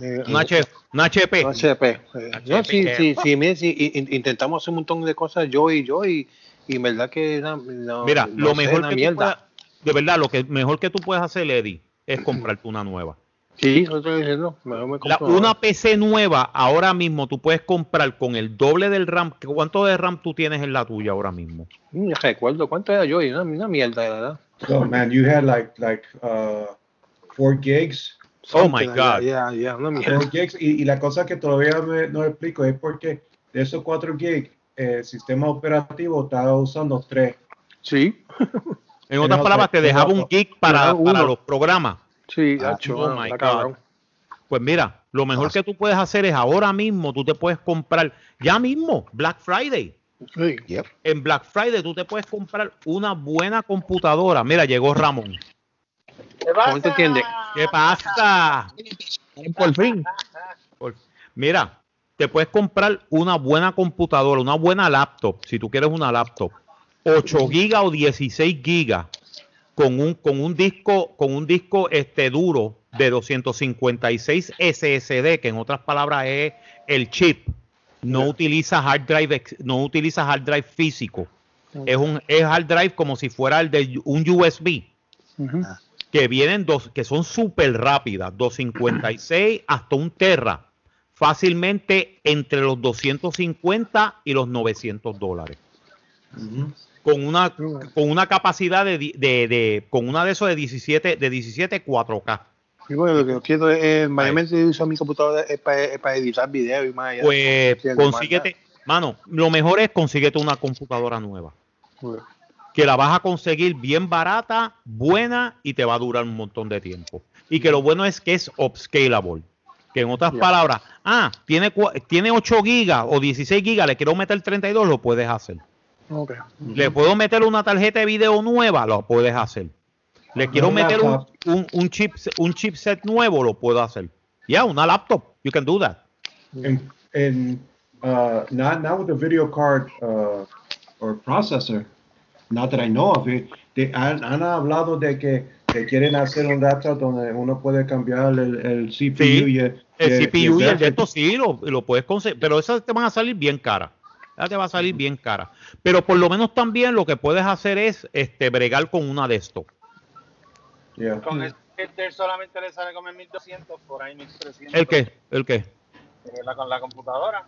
Eh, una, H- una HP. Un HP. Eh, no, HP, sí, sí, sí, mire, sí, intentamos hacer un montón de cosas yo y yo y, y en verdad que no, Mira, no lo mejor una que tú mierda. puedas, de verdad, lo que mejor que tú puedes hacer, Eddie, es comprarte una nueva. Sí, eso estoy diciendo. Mejor me La- compro una PC nueva, ahora mismo tú puedes comprar con el doble del RAM. ¿Cuánto de RAM tú tienes en la tuya ahora mismo? Ni recuerdo cuánto era yo y una, una mierda, de verdad. So, man, you had like, like, uh, four gigs. Oh my God. Una mierda. Four gigs. Y, y la cosa que todavía me- no explico es porque de esos cuatro gigs, el sistema operativo estaba usando tres. Sí. En otras palabras, te dejaba un gig para, para los programas. Sí, Ah, hacho, oh my God. Pues mira, lo mejor que tú puedes hacer es ahora mismo, tú te puedes comprar, ya mismo, Black Friday. Sí. Yep. En Black Friday tú te puedes comprar una buena computadora. Mira, llegó Ramón. ¿Cómo te entiendes? ¿Qué pasa? Por fin. Por- Mira, te puedes comprar una buena computadora, una buena laptop, si tú quieres una laptop, 8 gigas o 16 gigas con un con un disco con un disco este duro de 256 SSD, que en otras palabras es el chip. No utiliza hard drive, no utiliza hard drive físico. Es un es hard drive como si fuera el de un USB Ujú. que vienen dos, que son súper rápidas, 256 hasta un Terra, fácilmente entre los 250 y los 900 dólares. Ujú. Con una, con una capacidad de, de, de- con una de esos de 17, de 17 4K. Y bueno, lo que yo quiero es, mayormente uso mi computadora es para, es para editar videos y más allá. Pues consíguete, mano, lo mejor es consíguete una computadora nueva. Bueno, que la vas a conseguir bien barata, buena y te va a durar un montón de tiempo. Y que lo bueno es que es upscalable. Que en otras palabras, ah, tiene, tiene 8 gigas o 16 gigas, le quiero meter 32, lo puedes hacer. Ok. Le puedo meter una tarjeta de video nueva, lo puedes hacer. Le quiero meter un, un, un chip, un chipset nuevo, lo puedo hacer. Ya, una laptop, you can do that. And, and uh, not not with the video card uh, or processor, not that I know of it. They han, han hablado de que, que quieren hacer un laptop donde uno puede cambiar el, el CPU Sí, y el, El y el- CPU y el de estos sí lo, lo puedes conseguir, pero esas te van a salir bien caras. Te va a salir bien cara. Pero por lo menos también lo que puedes hacer es este bregar con una de estos. Yeah. Con el Skelter solamente le sale como en 1200, por ahí 1300. ¿El qué? ¿El qué? Eh, la, con la computadora.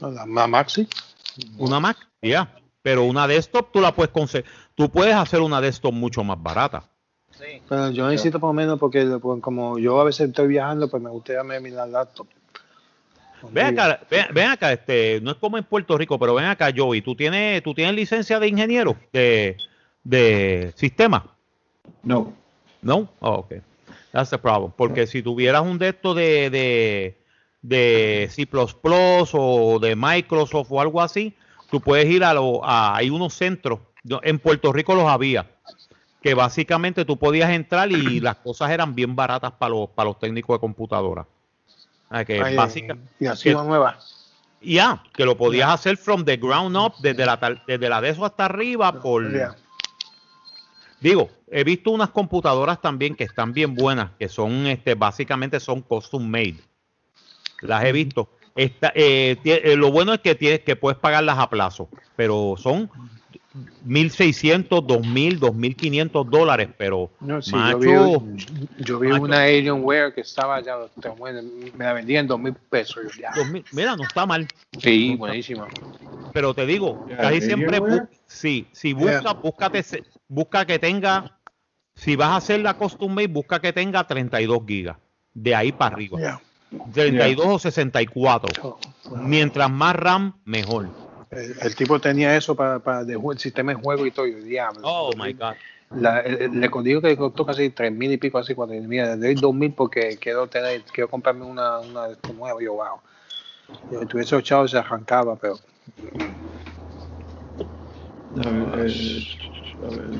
La, la Maxi. Una Mac, ya. Pero una desktop tú la puedes conseguir. Tú puedes hacer una desktop mucho más barata. Sí. Pero yo necesito por lo menos porque como yo a veces estoy viajando, pues me gustaría me mirar laptop. Ven acá, ven, ven acá, este, no es como en Puerto Rico, pero ven acá, Joey, tú tienes, tú tienes licencia de ingeniero de, de sistema. No. No, oh, ok. That's the problem. Porque si tuvieras un de estos de, de, de C o de Microsoft o algo así, tú puedes ir a, lo, a hay unos centros. En Puerto Rico los había. Que básicamente tú podías entrar y las cosas eran bien baratas para los, para los técnicos de computadora. Ah, que Ay, básica- y así que- va nueva. ya, que lo podías hacer from the ground up, desde la, desde la de eso hasta arriba, por. Digo, he visto unas computadoras también que están bien buenas, que son, este, básicamente son custom made. Las he visto. Esta, eh, eh, lo bueno es que tienes que puedes pagarlas a plazo, pero son 1.600, 2.000, 2.500 dólares, pero No, sí, macho, yo vi, yo vi macho. una Alienware que estaba ya, me la vendía en dos mil pesos. Yo, ya. 2.000, mira, no está mal. Sí, buenísima. Pero te digo, casi ¿de siempre, bu- sí, si busca, Yeah. búscate, se- busca que tenga, si vas a hacer la custom made, busca que tenga 32 gigas, de ahí para arriba. Ya. 32 o 64. Oh, Mientras más RAM, mejor. El, el tipo tenía eso para, para de jue- el sistema de juego y todo. Yo, diablo. Oh my God. La, el- el- le digo que costó casi tres mil y pico, así cuando mira, le doy dos mil porque quiero tener, quiero comprarme una, una nuevas. Yo, wow. Yo tuviese esos chavos se arrancaba, pero A ver, eh, a ver.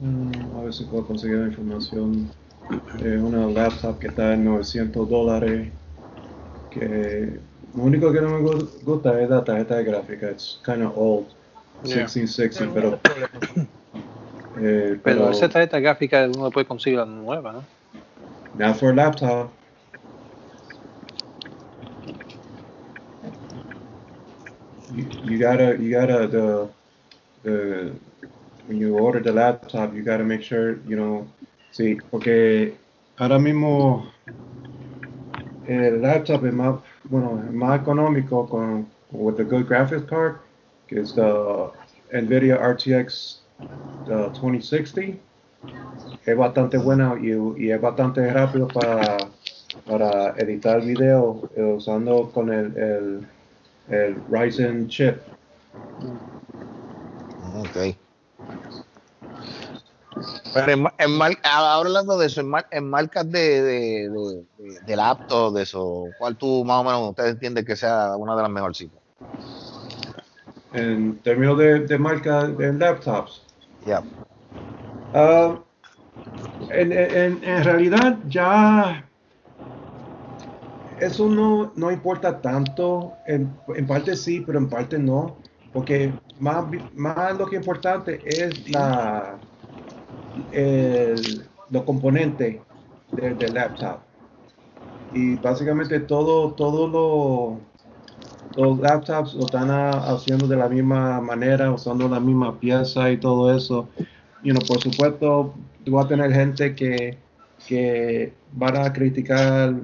Mm, a ver si puedo conseguir la información. Eh, una laptop que está en 900 dólares. Que lo único que no me gu- gusta es la tarjeta de gráfica. It's kind of old. Yeah. 1660, pero, eh, pero, pero esa tarjeta gráfica uno puede conseguir la nueva, ¿no? not for laptop. You, you gotta, you gotta, the, the, when you order the laptop, you gotta make sure, you know, sí, porque ahora mismo el laptop es más, bueno, más económico con, with the good graphics card, que es the NVIDIA RTX the 2060 es bastante buena y, y es bastante rápido para, para editar video eh, usando con el, el, el Ryzen chip. Ok. Pero en, en mar- ahora hablando de eso, en, mar- en marcas de, de, de, de- laptop, de eso, ¿cuál tú más o menos usted entiende que sea una de las mejorcitas? En términos de, de marca de laptops. Ya. Ah, en, en- en realidad ya eso no, no importa tanto, en, en parte sí, pero en parte no, porque más, más lo que es importante es la, los componentes del, laptop. Y básicamente todo, todo lo, los laptops lo están haciendo de la misma manera, usando la misma pieza y todo eso. You know, por supuesto, tú vas a tener gente que, que van a criticar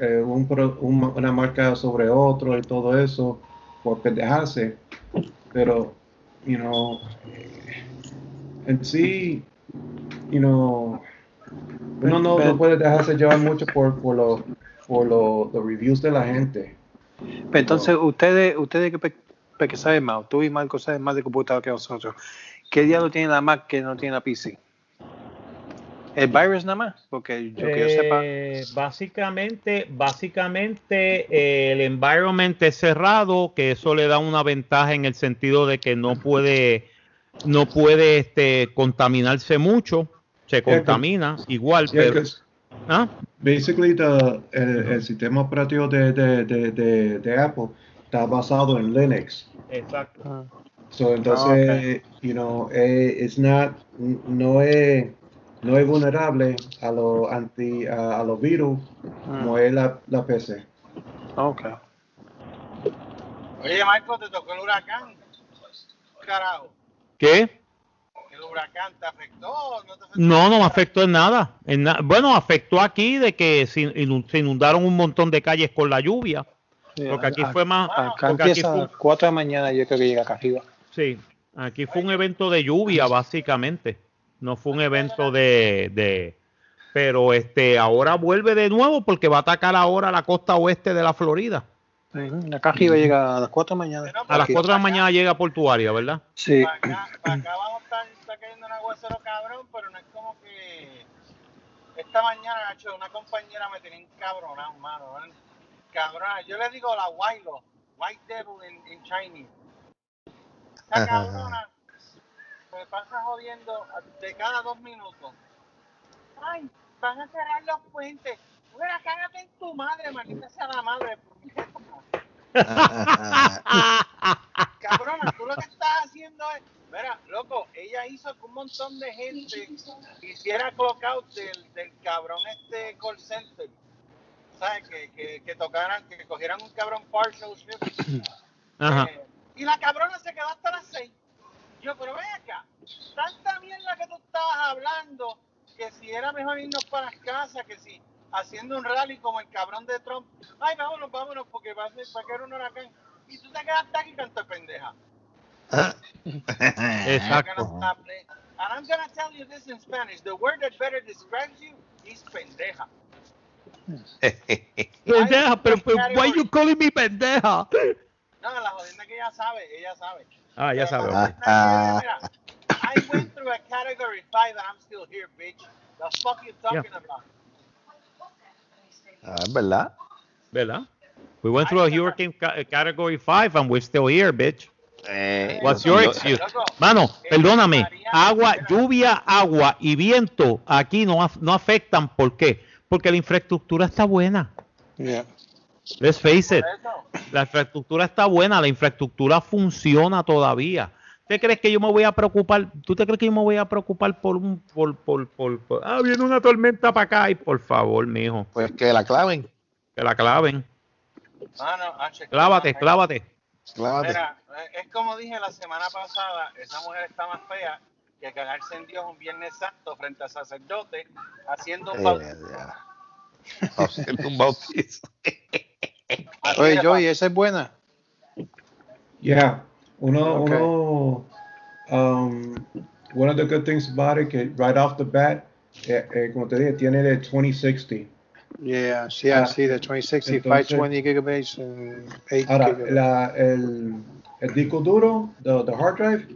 eh, una marca sobre otro y todo eso por pendejarse, pero, you know, en sí, you know, uno no, no puede dejarse llevar mucho por, por, los por los los reviews de la gente. Pero entonces, ustedes, ustedes que, que saben más, tú y Marco saben más de computador que nosotros, ¿qué diablo tiene la Mac que no tiene la PC? ¿El virus nada más? Porque yo que yo sepa. Eh, básicamente, básicamente eh, el environment es cerrado, que eso le da una ventaja en el sentido de que no puede, no puede este, contaminarse mucho, se contamina igual, Yeah, pero ¿ah? basically the- el, el sistema operativo de, de, de, de, de Apple está basado en Linux. exacto. Ah, So, entonces, you know, eh, it's not, no es, no es vulnerable a los anti, a, a los virus como es la, la PC. ok. Oye, Marco, te tocó el huracán. Carajo. ¿Qué? ¿El huracán te afectó? ¿No te afectó? No, no me afectó en nada. En na- bueno, afectó aquí de que se inu- se inundaron un montón de calles con la lluvia, Sí, porque aquí a- fue más, Acá porque aquí empieza a fue, las 4 de la mañana, yo creo que llega acá arriba. sí, aquí fue un evento de lluvia básicamente, no fue un evento de, de, pero este, ahora vuelve de nuevo porque va a atacar ahora la costa oeste de la Florida. Ujú, Acá arriba llega a las 4 de la mañana. Pero A las Aquí. 4 de la mañana llega a Portuaria, ¿verdad? Sí. Para acá, para acá vamos a estar, está cayendo un aguacero cabrón, pero no es como que esta mañana, Nacho, una compañera me tenía encabronado, mano. ¿verdad? Cabrona, yo le digo la Wailo, White Devil en, en Chinese. Esta cabrona me pasa jodiendo de cada dos minutos. Ay, van a cerrar los puentes. Mira, cágate en tu madre, maldita sea la madre. Cabrona, tú lo que estás haciendo es. Mira, loco, ella hizo que un montón de gente hiciera clock out del, del cabrón este call center. ¿Sabes? Que, que, que tocaran, que cogieran un cabrón partial shift. *clears throat* Ajá. Eh, y la cabrona se quedó hasta las 6. Yo, pero ven acá, tanta mierda que tú estabas hablando, que si era mejor irnos para las casas, que si haciendo un rally como el cabrón de Trump, ay, vámonos, vámonos, porque va a, ser, va a caer un huracán. Y tú te quedaste aquí canta pendeja. *laughs* Exacto. And I'm gonna tell you this in Spanish. The word that better describes you is pendeja. *laughs* Pendeja, pero, pero why you calling me pendeja? No, la jodienda que ella sabe, ella sabe. Ah, ya ella- mira, I went through a category 5 and I'm still here, bitch. The fuck you talking about? Ah, es verdad. ¿Verdad? We went through a hurricane ca- category 5 and we're still here, bitch. Eh, What's your yo- excuse? Mano, eh, perdóname, agua, lluvia, agua y viento aquí no, af- no afectan. ¿Por qué? Porque la infraestructura está buena. Yeah. Let's face it. La infraestructura está buena, la infraestructura funciona todavía. ¿Usted crees que yo me voy a preocupar? ¿Tú te crees que yo me voy a preocupar por un por por por, por- ah, viene una tormenta para acá y por favor, mijo, Pues que la claven. que la claven. Mano, H, Clávate, clávate. Clávate. Mira, eh, es como dije la semana pasada, esa mujer está más fea que cagarse en Dios un Viernes Santo frente al sacerdote haciendo un Eh, bautismo. ya. Haciendo un bautizo. *laughs* Oye, Joey, esa es buena. Yeah, uno, Okay. uno, um, one of the good things about it que right off the bat, eh, eh, como te dije, tiene de 2060. Yeah, sí, Ah, sí, de 2060, entonces- 520 gigabytes, and 8 Ahora, gigabytes. la, el, el disco duro, the, the hard drive,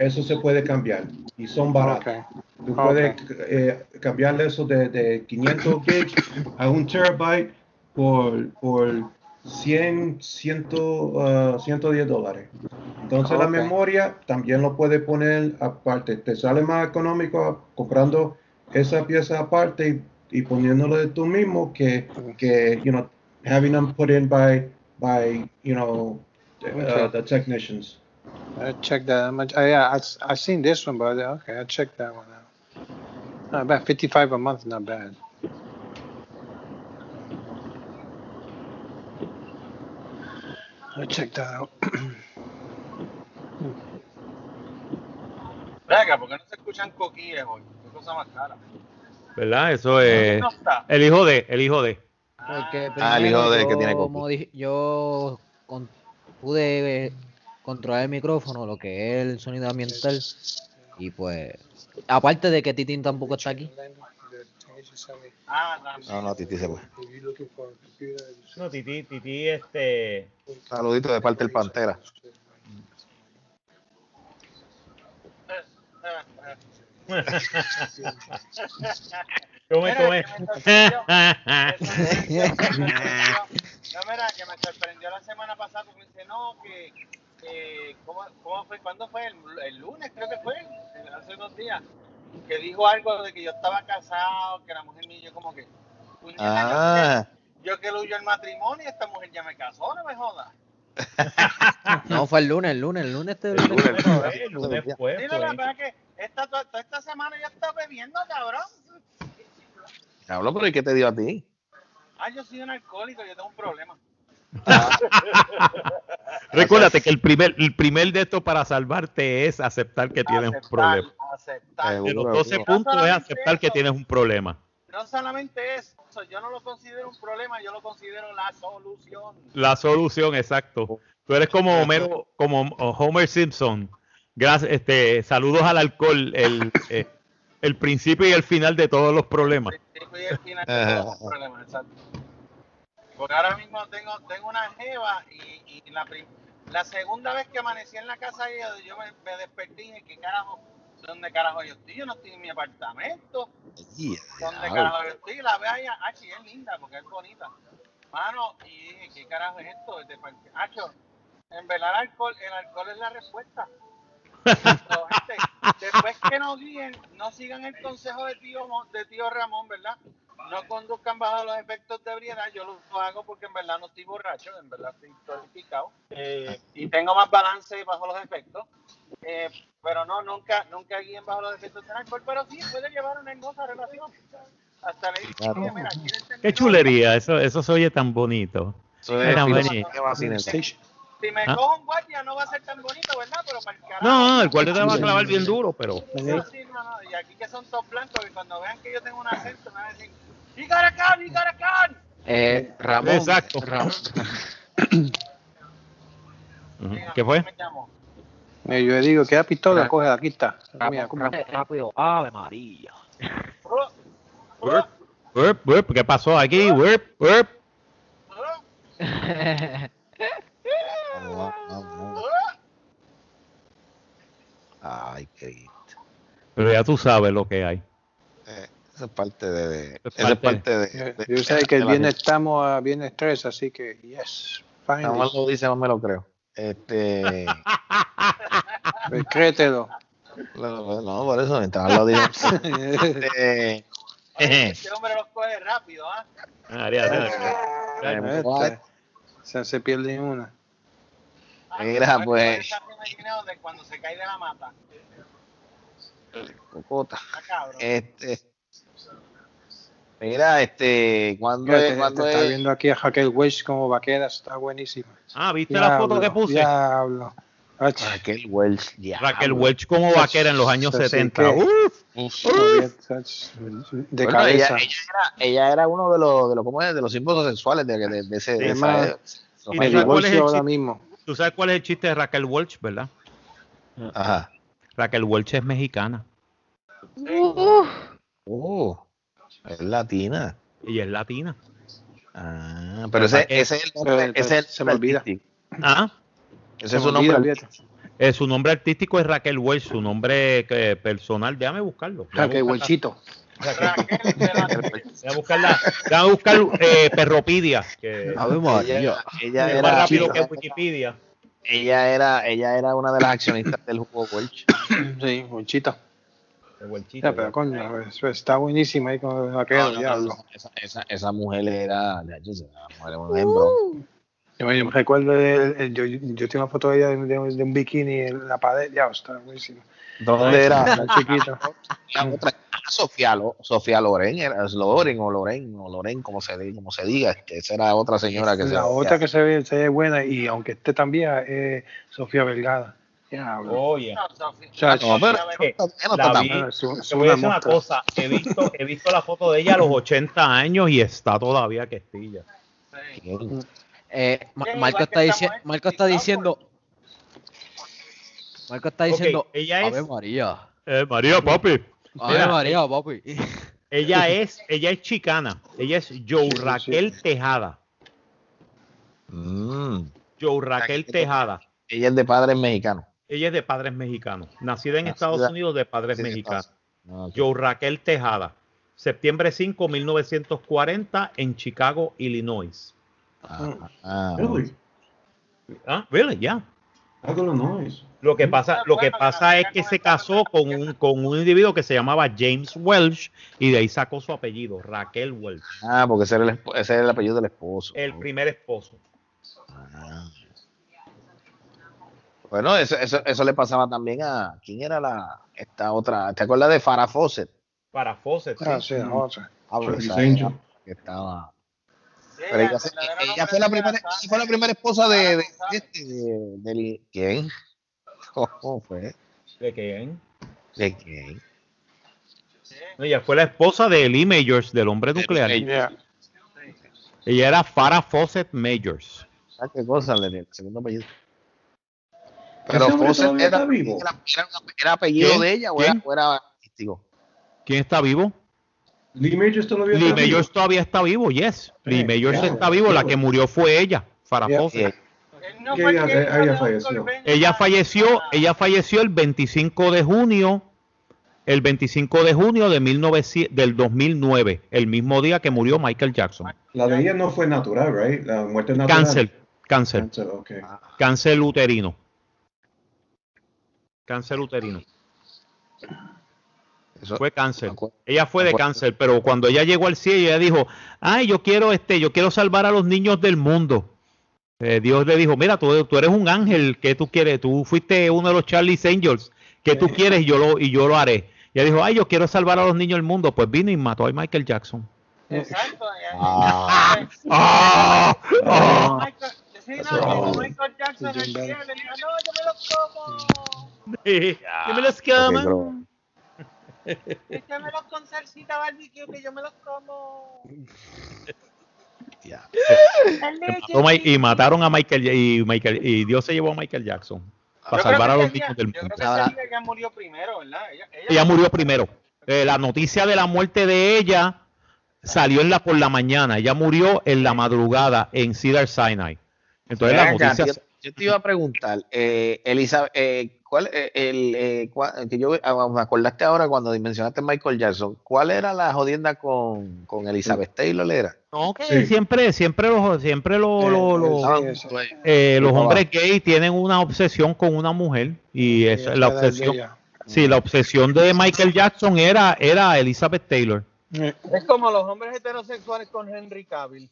eso se puede cambiar y son baratos. Okay. Tú Ok. puedes eh, cambiarle eso de, de 500 gigs a un terabyte por, por 100, 100, ah, 110 dólares. Entonces la Ok. memoria también lo puedes poner aparte. Te sale más económico comprando esa pieza aparte y, y poniéndolo de tú mismo que, que you know, having them put in by, by you know, uh, the technicians. I check that. Much? I, yeah, I, I seen this one, but okay, I checked that one out. Not bad. Fifty-five a month, not bad. I check that out. Venga, ¿por qué no se escuchan coquillas hoy? Qué cosa más cara. ¿Verdad? Eso es No está. el hijo de, el hijo de. Porque Ah, el hijo de que tiene modi- yo con- pude eh, controlar el micrófono, lo que es el sonido ambiental. Y pues, aparte de que Titín tampoco está aquí. Ah, también. No, no, Titi se fue. No, Titi, Titi, este. Saludito de parte del Pantera. come, Mira, come. que me sorprendió. No, mira, que me sorprendió la semana pasada porque dice, no, que, que ¿cómo, ¿cómo fue? ¿Cuándo fue? El, el lunes creo que fue, hace dos días, que dijo algo de que yo estaba casado, que la mujer mía, yo como que, Ah, yo, que lo huyó el matrimonio, esta mujer ya me casó, no me jodas. *laughs* No, fue el lunes, el lunes, el lunes. Este, El lunes. El lunes Sí, no, la verdad que esta, toda, toda esta semana yo estaba bebiendo, cabrón. habló, pero ¿y qué te dio a ti? Ah, yo soy un alcohólico, yo tengo un problema. *laughs* Recuérdate que el primer, el primer de esto para salvarte es aceptar que tienes un problema. Aceptar. De los 12 seguro. puntos es aceptar que tienes un problema. No solamente eso, yo no lo considero un problema, yo lo considero la solución. La solución, exacto. Tú eres como Homero, como Homer Simpson. Gracias, este, saludos al alcohol, el, *laughs* eh, el principio y el final de todos los problemas. principio y el final de todos los problemas, exacto. Porque ahora mismo tengo, tengo una jeva y, y la, la segunda vez que amanecí en la casa de ella, yo me, me desperté y dije, ¿qué carajo? ¿Dónde carajo yo estoy? Yo no estoy en mi apartamento. Yeah, ¿Dónde carajo yo estoy? La veo ahí, ah, sí, es linda porque es bonita. Mano, y dije, ¿qué carajo es esto? Hacho, en verdad el alcohol, el alcohol es la respuesta. Pero, gente, después que no guíen, no sigan el consejo de tío, de tío Ramón, ¿verdad? No conduzcan bajo los efectos de ebriedad. Yo lo, hago porque en verdad no estoy borracho, en verdad estoy tonificado. Eh, y tengo más balance bajo los efectos. Eh, pero no, nunca, nunca guíen bajo los efectos del alcohol. Pero sí puede llevar una hermosa relación. Hasta le dije, Claro. "Oye, mira, ¿quieres terminar?" Qué chulería, eso, eso se oye tan bonito. Eso Era es. Si me Ah. cojo un guardia no va a ser tan bonito, ¿verdad? Pero para el carajo. No, el guardia te va a clavar bien duro, pero No, sí, no, no. Y aquí que son todos blancos, que cuando vean que yo tengo un acento me van a decir, ¡You got a gun, you got a gun! Eh, Ramón. Exacto. Ra- Ujú. Venga, ¿qué fue? ¿cómo me llamo? Yo le digo, ¿qué pistola? Coge, aquí está. Mira, ¿cómo- rápido, rápido. Ave María. ¿Qué pasó aquí? Ay, Cristo. Pero ya tú sabes lo que hay. Eh, esa es parte de. de- Es esa es parte- parte de. Eh, de- Yo sé que el de viernes estamos a viernes 3, así que, yes, Nada más lo dice, no me lo creo. Este. *laughs* Pues créetelo. no, no, por eso, mientras lo digo. Este. Oye, Este hombre los coge rápido, ¿ah? María, eh, Este, se, se pierde una. Ah, Mira, pues. de cuando se cae de la mata. Cocota. Está cabrón. Este. Mira, este. ¿Cuándo Mira, es? te, ¿Cuándo te está es? viendo aquí a Raquel Welch como vaquera, está buenísima. Ah, ¿viste la foto que puse? Diablo. Ach, Raquel Welch. ya. Raquel Welch como vaquera en los años Así 70. que- Uf, de Bueno, ella, cabeza. ella era, ella era uno de los, de los, ¿cómo es? De los símbolos sexuales de, de, de ese. de esa- más, de- ¿Y Me tú sabes cuál es el ahora chiste? mismo. ¿Tú sabes cuál es el chiste de Raquel Welch, verdad? Ajá. Raquel Welch es mexicana Oh, es latina. y es latina. Ah, pero ese, ese es el nombre, ese es el se me olvida. Ah, Ese Se es su nombre. Eh, su nombre artístico es Raquel Welch, su nombre eh, personal, déjame buscarlo. Voy a Raquel. Welchito. Voy a buscarla. Déjame buscar eh, Perropedia, que María. Ella, ella es más era, rápido que Wikipedia. ella era, ella era una de las accionistas del juego Welch. *coughs* Sí, Welchito. El Welchito, Ya, pero coño, eso está buenísima ahí con aquel No, no, no, diablo. esa, esa, esa mujer era, ya, yo sé, la mujer era un ejemplo. Yo, yo me recuerdo, yo, yo tengo una foto de ella de, de- de un bikini en la pared, ya, está buenísima. ¿Dónde era? La chiquita. *laughs* La otra, ah, Sofía, Lo- Sofía Loren, era es Loren o Loren, o Loren, como se, como se diga, este, esa era otra señora que se La otra que se ve, se ve buena y aunque esté tan vieja es Sofía Vergara. Diablo. Oye, Eh, la te voy a una decir una cosa. He visto, he visto la foto de ella a los 80 años y está todavía que estilla. Sí. Eh, igual Marco está, dici- Marco está diciendo. Marco está diciendo. ella Ave es. María. Eh, María, papi. Ave Mira, María, papi. Ella *laughs* es, ella es chicana. Ella es Joe. Raquel Tejada. Mm. Joe Raquel Tejada. Ella es de padres mexicanos. Ella es de padres mexicanos. Nacida en Nacida- Estados Unidos de padres Sí, mexicanos. Ah, ok. Joe Raquel Tejada. Septiembre 5, 1940 en Chicago, Illinois. Ah, ah, Really? Ah, really, yeah. I don't know. Lo que pasa, lo que pasa es que se casó con un, con un individuo que se llamaba James Welch y de ahí sacó su apellido, Raquel Welch, ah, porque ese era, el, ese era el apellido del esposo. el primer esposo. Ah. Bueno, eso, eso, eso le pasaba también a. ¿Quién era la esta otra? ¿Te acuerdas de Farah Fawcett? Para Fawcett. Ah, sí. sí. Ah, pero Charlie's esa Angel. era que estaba. Pero ella, fue- ella la primera, ella fue la primera esposa de, de, de González. este, de- del ¿quién? *laughs* ¿Cómo fue? ¿De quién? ¿De quién? Ella fue la esposa de Lee Majors, del hombre nuclear. Ella era Farah Fawcett Majors. ¿Sabes qué cosa? Le- El segundo apellido. Pero ¿Ese hombre Fawcett era, está vivo? era, era- era apellido ¿Quién? de ella o era, ¿Quién? o era artístico. ¿Quién está vivo? Lee Majors todavía Lee está vivo? Majors todavía está vivo, yes. Lee Sí, Majors claro. está vivo, la que murió fue ella, Farah Yeah. No fue el ella- falleció. Ella falleció, a- ella falleció el 25 de junio, el 25 de junio de 1900 del 2009, el mismo día que murió Michael Jackson. La de ella no fue natural, right? La muerte natural. Cáncer, cáncer, Cáncer, ok. cáncer uterino. Cáncer uterino. Eso, Fue cáncer. Ella fue de cáncer, pero cuando ella llegó al cielo, ella dijo, ay, yo quiero este, yo quiero salvar a los niños del mundo. Eh, Dios le dijo, mira, tú, tú eres un ángel, ¿qué tú quieres? Tú fuiste uno de los Charlie's Angels, ¿qué tú quieres? Y yo lo, y yo lo haré. Y ella dijo, ay, yo quiero salvar a los niños del mundo. Pues vino y mató a Michael Jackson. Exacto. ya- *laughs* Ah. ¡Ah! ¡Ah! Michael, sí, no, que Michael Jackson el cielo le dijo, no, yo me los como. Yo me los como. Échamelos con salsita barbecue que yo me los como. *laughs* Ya. Mató y mataron a Michael y Michael y Dios se llevó a Michael Jackson para Yo salvar a los niños del Yo mundo. creo que ese día ella murió primero, ¿verdad? Ella, ella- Ella murió primero. Eh, la noticia de la muerte de ella salió en la por la mañana. Ella murió en la madrugada en Cedar Sinai. Entonces la noticia yo, yo te iba a preguntar, eh, Elizabeth, eh, ¿cuál eh, el eh, cua- que yo ah, me acordaste ahora cuando mencionaste Michael Jackson? ¿Cuál era la jodienda con, con Elizabeth Taylor? Era no, que Sí. siempre siempre los siempre los, los- los- Sí, eh, los hombres gay tienen una obsesión con una mujer y es la obsesión. Sí, la obsesión de Michael Jackson era era Elizabeth Taylor. Eh, Es como los hombres heterosexuales con Henry Cavill.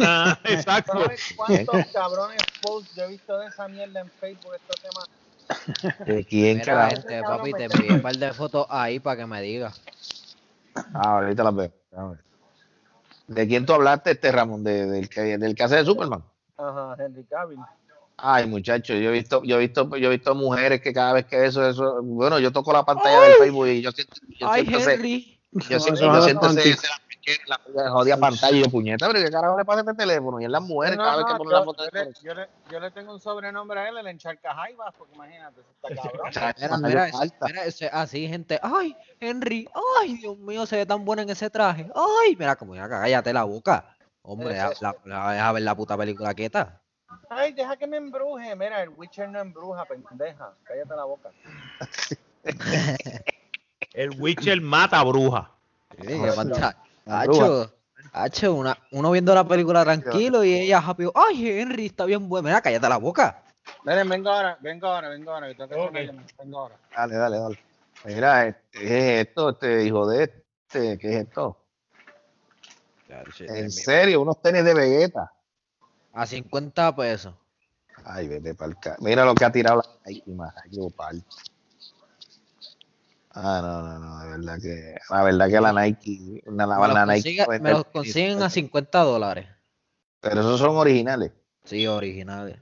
Ah, *laughs* exacto. ¿Sabes cuántos cabrones posts yo he visto de esa mierda en Facebook esta semana? *laughs* ¿De quién, Mira, carajo? este, papi, te envié un par de fotos ahí para que me digas. Ah, ahorita las veo. ¿De quién tú hablaste, este Ramón? ¿De- del, que, ¿Del que hace de Superman? Ajá, Henry Cavill. Ay, muchacho, yo he visto, yo he visto, yo he visto mujeres que cada vez que eso, eso, bueno, yo toco la pantalla del Facebook y yo siento, yo Ay, siento ese, Henry. yo siento, yo siento ese, ese- la, la jodida pantalla y yo puñeta, pero qué carajo le pasa a este teléfono y en las mujeres No, cada vez que ponen la foto yo de le, yo, le, yo le tengo un sobrenombre a él, el encharca jaivas, porque imagínate, eso está cabrón. *laughs* Mira, mira, eso- mira, es así, gente. Ay, Henry. Ay, Dios mío, se ve tan bueno en ese traje. Ay, mira, como ya cállate la boca. Hombre, deja, la, la- deja ver la puta película quieta. Ay, deja que me embruje. Mira, el Witcher no embruja, pendeja. Cállate la boca. *laughs* El Witcher mata bruja. Sí, Hacho, hacho, una, uno viendo la película tranquilo y ella happy. Ay, Henry, está bien bueno. Mira, cállate la boca. Miren, vengo ahora, vengo ahora, vengo ahora. que tengo que hacer una Ok. llamada, Vengo ahora. Dale, dale, dale. Mira, este, ¿qué es esto? Este hijo de este, ¿qué es esto? En serio, unos tenis de Vegeta. A 50 pesos. Ay, vete para el Mira lo que ha tirado la. Ay, qué bopal. Ah, no, no, no, de verdad que, la verdad que la Nike, una, la, Me los, la Nike, consigue- puede me los consiguen a 50 dólares. pero esos son originales. Sí, originales.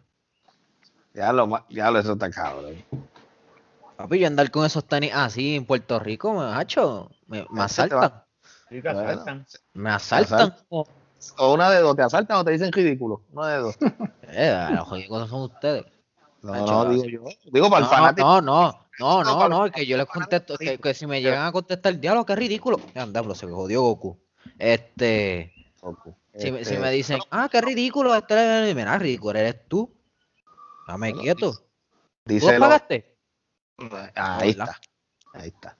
Ya lo, ya lo, eso está cabrón. Papi, yo andar con esos tenis así en Puerto Rico, me, hacho, me, me Ese te va- asaltan. Sí, te Bueno. asaltan. Me asaltan. O una de dos, te asaltan o te dicen ridículo. Una de dos. *laughs* Eh, los son ustedes. No, no, digo yo. Digo para el fanático. no, no, no, No, no, el que yo les contesto, que, si me llegan a contestar, diablo, qué ridículo. Anda, pero se me jodió Goku. Este, Goku. si, me- si Este, me dicen, ah, qué ridículo, este, mira, ridículo eres tú. Dame quieto. ¿Tú lo pagaste? Ahí está. Ahí está.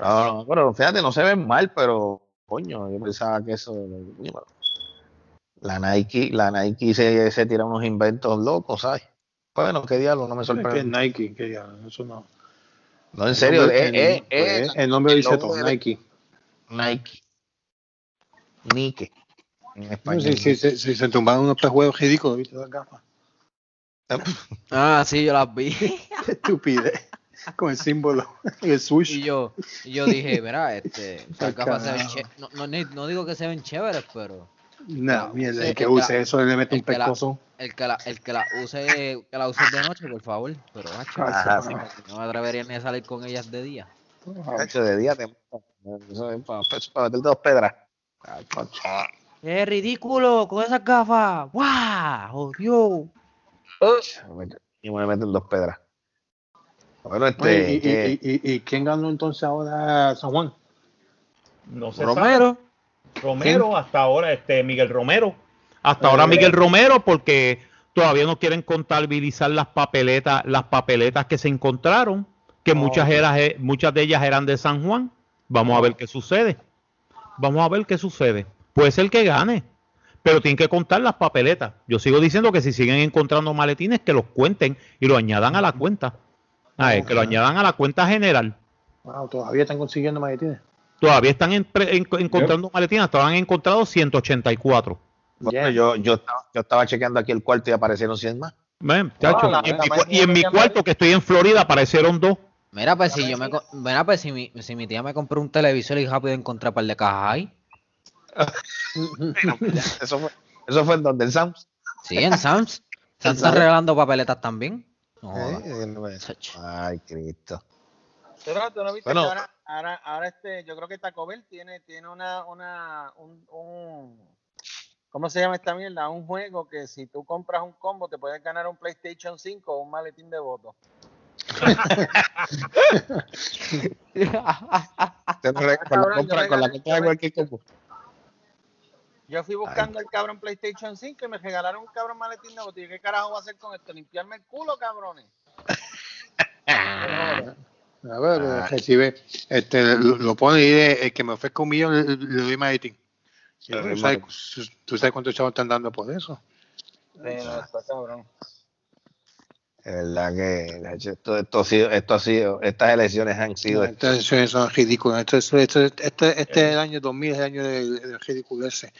No, no, pero fíjate, no se ven mal, pero coño, yo pensaba que eso. La Nike, la Nike se, se tira unos inventos locos, ¿sabes? Bueno, qué diablo, no me Es que sorprende. Nike, que ya, eso no. No, en serio, El eh, nombre- eh, el- eh, el nombre el dice todo, Nike. Nike. Nike. En No, español. si, si, si, si se tumbaron unos pejuelos ridículos, ¿viste las gafas? *laughs* Ah, sí, yo las vi. *laughs* Qué estupidez. Con el símbolo y el swoosh. Y yo, y yo dije, mira, este, *laughs* esas Ay, gafas se ven no, no, no digo que se ven chéveres, pero No, mierda, el que use eso le mete un pescozo. el que la, el que la use, que la use de noche, por favor. Pero macho, Ajá, sí. no me atrevería ni a salir con ellas de día. Cacho, de día te Eso es para, para meter dos pedras. ¡Es ridículo con esas gafas! ¡Guau! ¡Jodió! Y me meten dos pedras. Bueno, este. ¿y, eh, y, y, y quién ganó entonces ahora San Juan? No se Romero. Romero, hasta ahora, este Miguel Romero. Hasta ahora Miguel Romero porque todavía no quieren contabilizar las papeletas, las papeletas que se encontraron, que muchas, eran, eh, muchas de ellas eran de San Juan. Vamos a ver qué sucede. Vamos a ver qué sucede. Puede ser que gane, pero tienen que contar las papeletas. Yo sigo diciendo que si siguen encontrando maletines, que los cuenten y lo añadan a la cuenta. Eh, que lo añadan a la cuenta general. Wow, todavía están consiguiendo maletines. Todavía están en- en- encontrando maletines, hasta han encontrado 184. bueno, yo, yo, estaba, yo estaba chequeando aquí el cuarto y aparecieron 100 más. Chacho, la- y en mi, y en cuarto que estoy en Florida aparecieron dos. Mira, pues si yo me, mira, pues si mi, si mi tía me compró un televisor y rápido encontré un par de cajas ahí. *laughs* Eso fue, eso fue en donde el Sams. Sí, en Sam's. *laughs* Sam's está regalando papeletas también. No. Eh, Chacho. Ay, Cristo. Pero tú no viste Bueno. que ahora, ahora, ahora este, yo creo que Taco Bell tiene, tiene una, una, un, un, ¿cómo se llama esta mierda? Un juego que si tú compras un combo te puedes ganar un PlayStation 5 o un maletín de votos. Te lo re- con, la compra, con la compra de cualquier combo. Yo fui buscando el cabrón PlayStation 5 y me regalaron un cabrón maletín de votos. ¿Y qué carajo voy a hacer con esto? ¿Limpiarme el culo, cabrones? *laughs* A ver, recibe, este, lo, lo pone y dice, el que me ofrezca un millón le, le doy. Sí, Le ¿tú, sabes, tú sabes cuántos chavos están dando por eso. Sí, no, está cabrón. Es verdad que esto, esto, ha sido, esto ha sido, estas elecciones han sido. Estas elecciones son ridículas. Esto, es- esto, es- este, este es el año 2000, es el año del, del ridículo ese.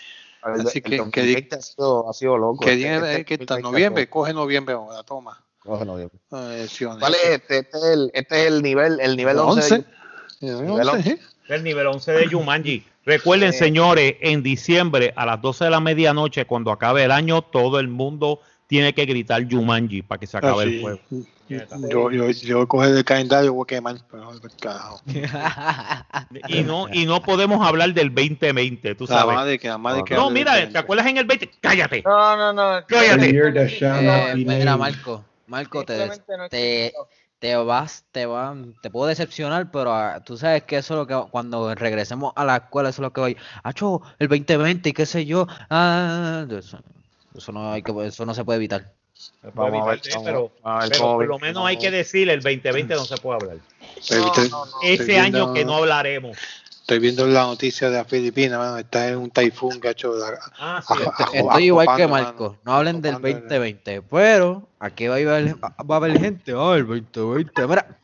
el, así el que- que 2020 ha, sido, ha sido loco. Que Este- este que está 2020 noviembre, coge noviembre ahora, toma. Coge noviembre. Ah, elecciones. ¿Cuál es este? Este es el, este es el nivel, el nivel 11. de- 11. Nivel Once, 11. ¿eh? El nivel 11 de Jumanji. Recuerden, señores, en diciembre a las 12 de la medianoche, cuando acabe el año, todo el mundo tiene que gritar Jumanji para que se acabe Ah, el juego. Yo, yo, yo voy a coger el calendario y voy a quemar. Carajo. Y no, y no podemos hablar del 2020, tú La sabes. madre que, la madre que No, mira, ¿te acuerdas en el 20? ¡Cállate! No, no, no. Cállate. Eh, mira. Marco, Marco, te, no te, te vas, te van, te puedo decepcionar, pero ah, tú sabes que eso es lo que cuando regresemos a la escuela, eso es lo que voy, acho, el 2020 y qué sé yo, ah, eso, eso no hay que, eso no se puede evitar. Vamos a ver, pero, vamos a ver pero cómo por lo menos hay que decir el 2020 no se puede hablar. Estoy- No, estoy- no, no. Ese año que no hablaremos. Estoy viendo la noticia de las Filipinas, mano, está en un taifún, la- Ah, sí. Ajo- ajo- Estoy igual que Marco. mano. No hablen del Acopando el- 2020, pero aquí va a haber, va a haber gente. Oh, el 2020. Mira,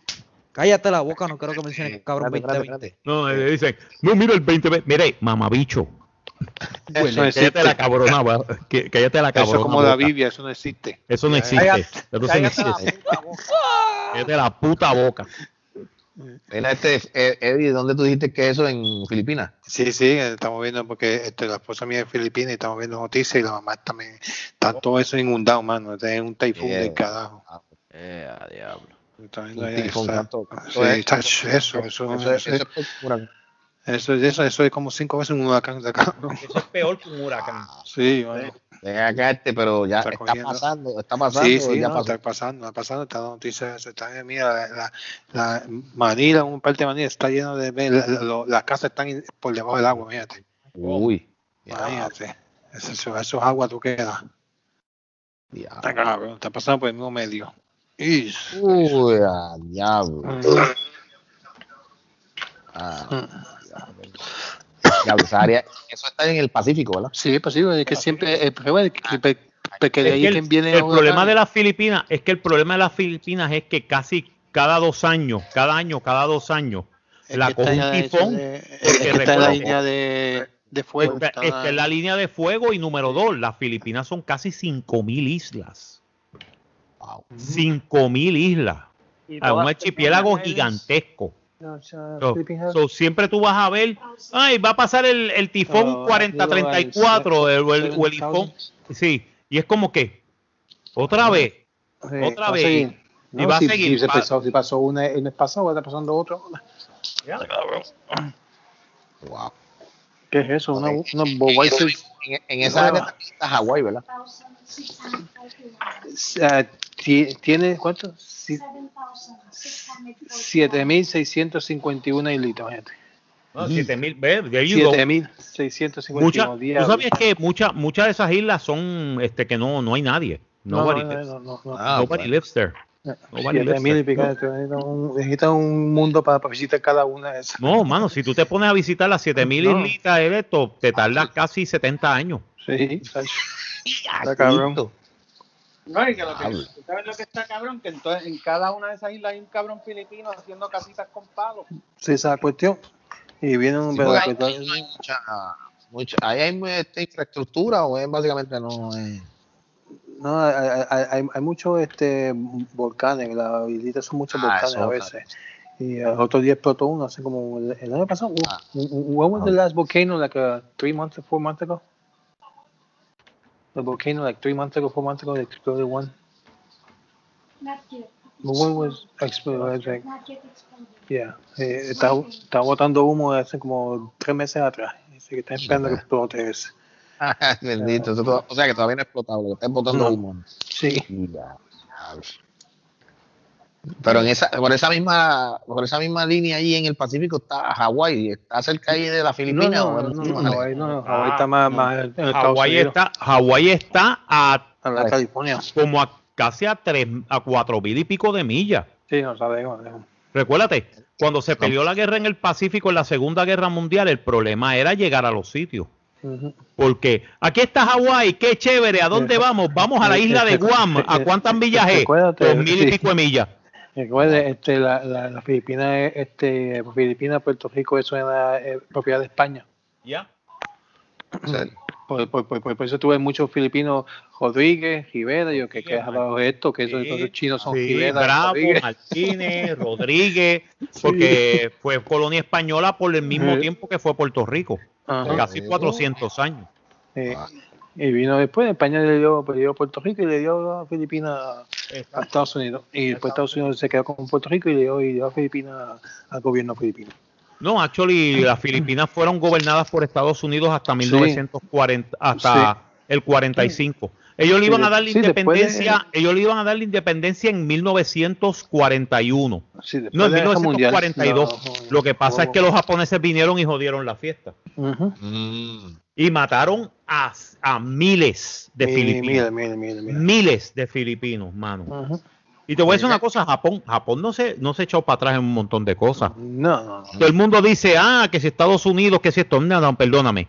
cállate la boca, no quiero que menciones cabrón Espérate, 2020. espérate, No, le dicen, no, mira el 2020. Mire, mamabicho. Eso no Cállate existe. la cabrona, va. Que- cállate la Eso cabrona. es como la. Biblia, eso no existe. Eso no existe. Cállate- Eso no Cállate la existe. Cállate la puta boca. Mira, este, eh, Eddie, ¿dónde tú dijiste que eso en Filipinas? Sí, sí, estamos viendo porque este, la esposa mía es filipina y estamos viendo noticias y la mamá también. Está todo eso inundado, mano. Es un taifún Yeah. del carajo. Eh, a diablo. Eso, eso, Eso, es huracán. eso, eso, eso es como cinco veces un huracán de acá. Eso es peor que un huracán. Sí, mano. Ven acá este, pero ya Está está, pasando, está pasando. Sí, sí, ya no, pasó. está pasando, está pasando, está la noticia, está mira, la, la, la Manila, un parte de Manila está lleno de, la- la- las casas están por debajo del agua, fíjate, Uy. imagínate, eso, eso, eso es agua, tú quedas, está cabrón, está pasando por el mismo medio. Uy, diablo. Ujú. Ah, diablo, esa área, eso está en el Pacífico, ¿verdad? Sí, pues sí, es que siempre, el problema es que, que- que de Es ahí que es que el, viene el problema de las Filipinas es que el problema de las Filipinas es que casi cada dos años, cada año, cada dos años, la coge un tifón. está en la recuerda- línea de, de fuego. Esta, está- es la línea de fuego y número dos, las Filipinas son casi 5.000 islas. Wow. 5.000 islas. A un todas archipiélago gigantesco. No, sea, So, so, siempre tú vas a ver, ay, va a pasar el, el tifón Oh, 4034 el- o el, o el tifón. Sí, y es como que, otra vez, Sí, otra va a vez. seguir. Y No, va a si, seguir. Si, va- pasó, si pasó una el mes pasado, va a estar pasando otro. Wow. ¿Qué es eso? Una, Ok. una En, en- en esa área también está Hawái, ¿verdad? Ah, ti- ¿Tiene cuánto? Si- 7.651 islitas, gente. no, 7.000, ve, there you go. 7.651 Mucha- días. ¿Tú sabías que muchas muchas de esas islas son este que no no hay nadie? Nobody, lives. Ah, nobody lives there. Nobody lives 7.000 y there. pico. Necesita un, mundo para, visitar cada una de esas. No, mano, si tú te pones a visitar las 7000 No. islitas te tardas casi 70 años. Sí. Está cabrón. No, y que lo que, Diablo. ¿tú ¿sabes lo que está cabrón? Que entonces en cada una de esas islas hay un cabrón filipino haciendo casitas con palos. Sí, esa cuestión. Y viene un Sí, ahí no hay mucha, mucha- ahí hay esta infraestructura o es básicamente no es. No, hay, hay, hay, hay muchos este, volcanes, las islitas son muchos Ah, volcanes a veces. Y el otro día explotó uno, hace como el, el año pasado. Ah. When was the last volcano? Like uh, three months, four months ago? The volcano, like three months ago, four months ago, they exploded one. Not yet. But was exploded? Like, Not yet exploded. yeah, eh, está, está botando humo hace como tres meses atrás. Así que está esperando que explote ese. *laughs* Bendito. to- o sea que todavía no ha explotado, lo están botando No. humo. Sí. Pero en esa, por esa misma, por esa misma línea ahí en el Pacífico está Hawái, está cerca ahí de la Filipinas. no, Hawái no, lejos? Hawái está Ah, más, más en Hawái está, Hawái está a a la California. como a casi a tres, a cuatro mil y pico de millas. Sí, no sabemos. Recuérdate, cuando se peleó la guerra en el Pacífico en la Segunda Guerra Mundial, el problema era llegar a los sitios. Porque aquí está Hawái, qué chévere, ¿a dónde vamos? Vamos a la isla de Guam, ¿a cuántas millas es? Dos mil y pico de millas. Recuerde, este, la, la, la Filipina, es, este, Filipina, Puerto Rico, eso era eh, propiedad de España. ¿Ya? Por, por, por, por eso tuve muchos filipinos, Rodríguez, Rivera, yo que que hablado de esto, que esos, Sí, esos chinos son Sí, Rivera, Bravo, Rodríguez. Martínez, *laughs* Rodríguez, porque fue colonia española por el mismo Sí. tiempo que fue Puerto Rico, Ajá. casi 400 años. Eh, y vino después, España le dio, le dio a Puerto Rico y le dio a Filipinas a Estados Unidos. Y después Estados Unidos se quedó con Puerto Rico y le dio, y dio a Filipinas al gobierno filipino. No, actually, las Filipinas fueron gobernadas por Estados Unidos hasta 1940, hasta el 45. Ellos le Sí, iban a dar la sí, de- independencia, ellos le iban a dar la independencia en 1941. Sí, después No, en de la guerra mundial. 1942. No, no, Lo que pasa es no. que los japoneses vinieron y jodieron la fiesta. Mm. Y mataron a, a miles de filipinos. Miles de filipinos, mano. Y te voy a decir una cosa, Japón, Japón no se, no se echó para atrás en un montón de cosas. No, no, no. Todo el mundo dice, ah, que si Estados Unidos, que si esto, no, no, perdóname.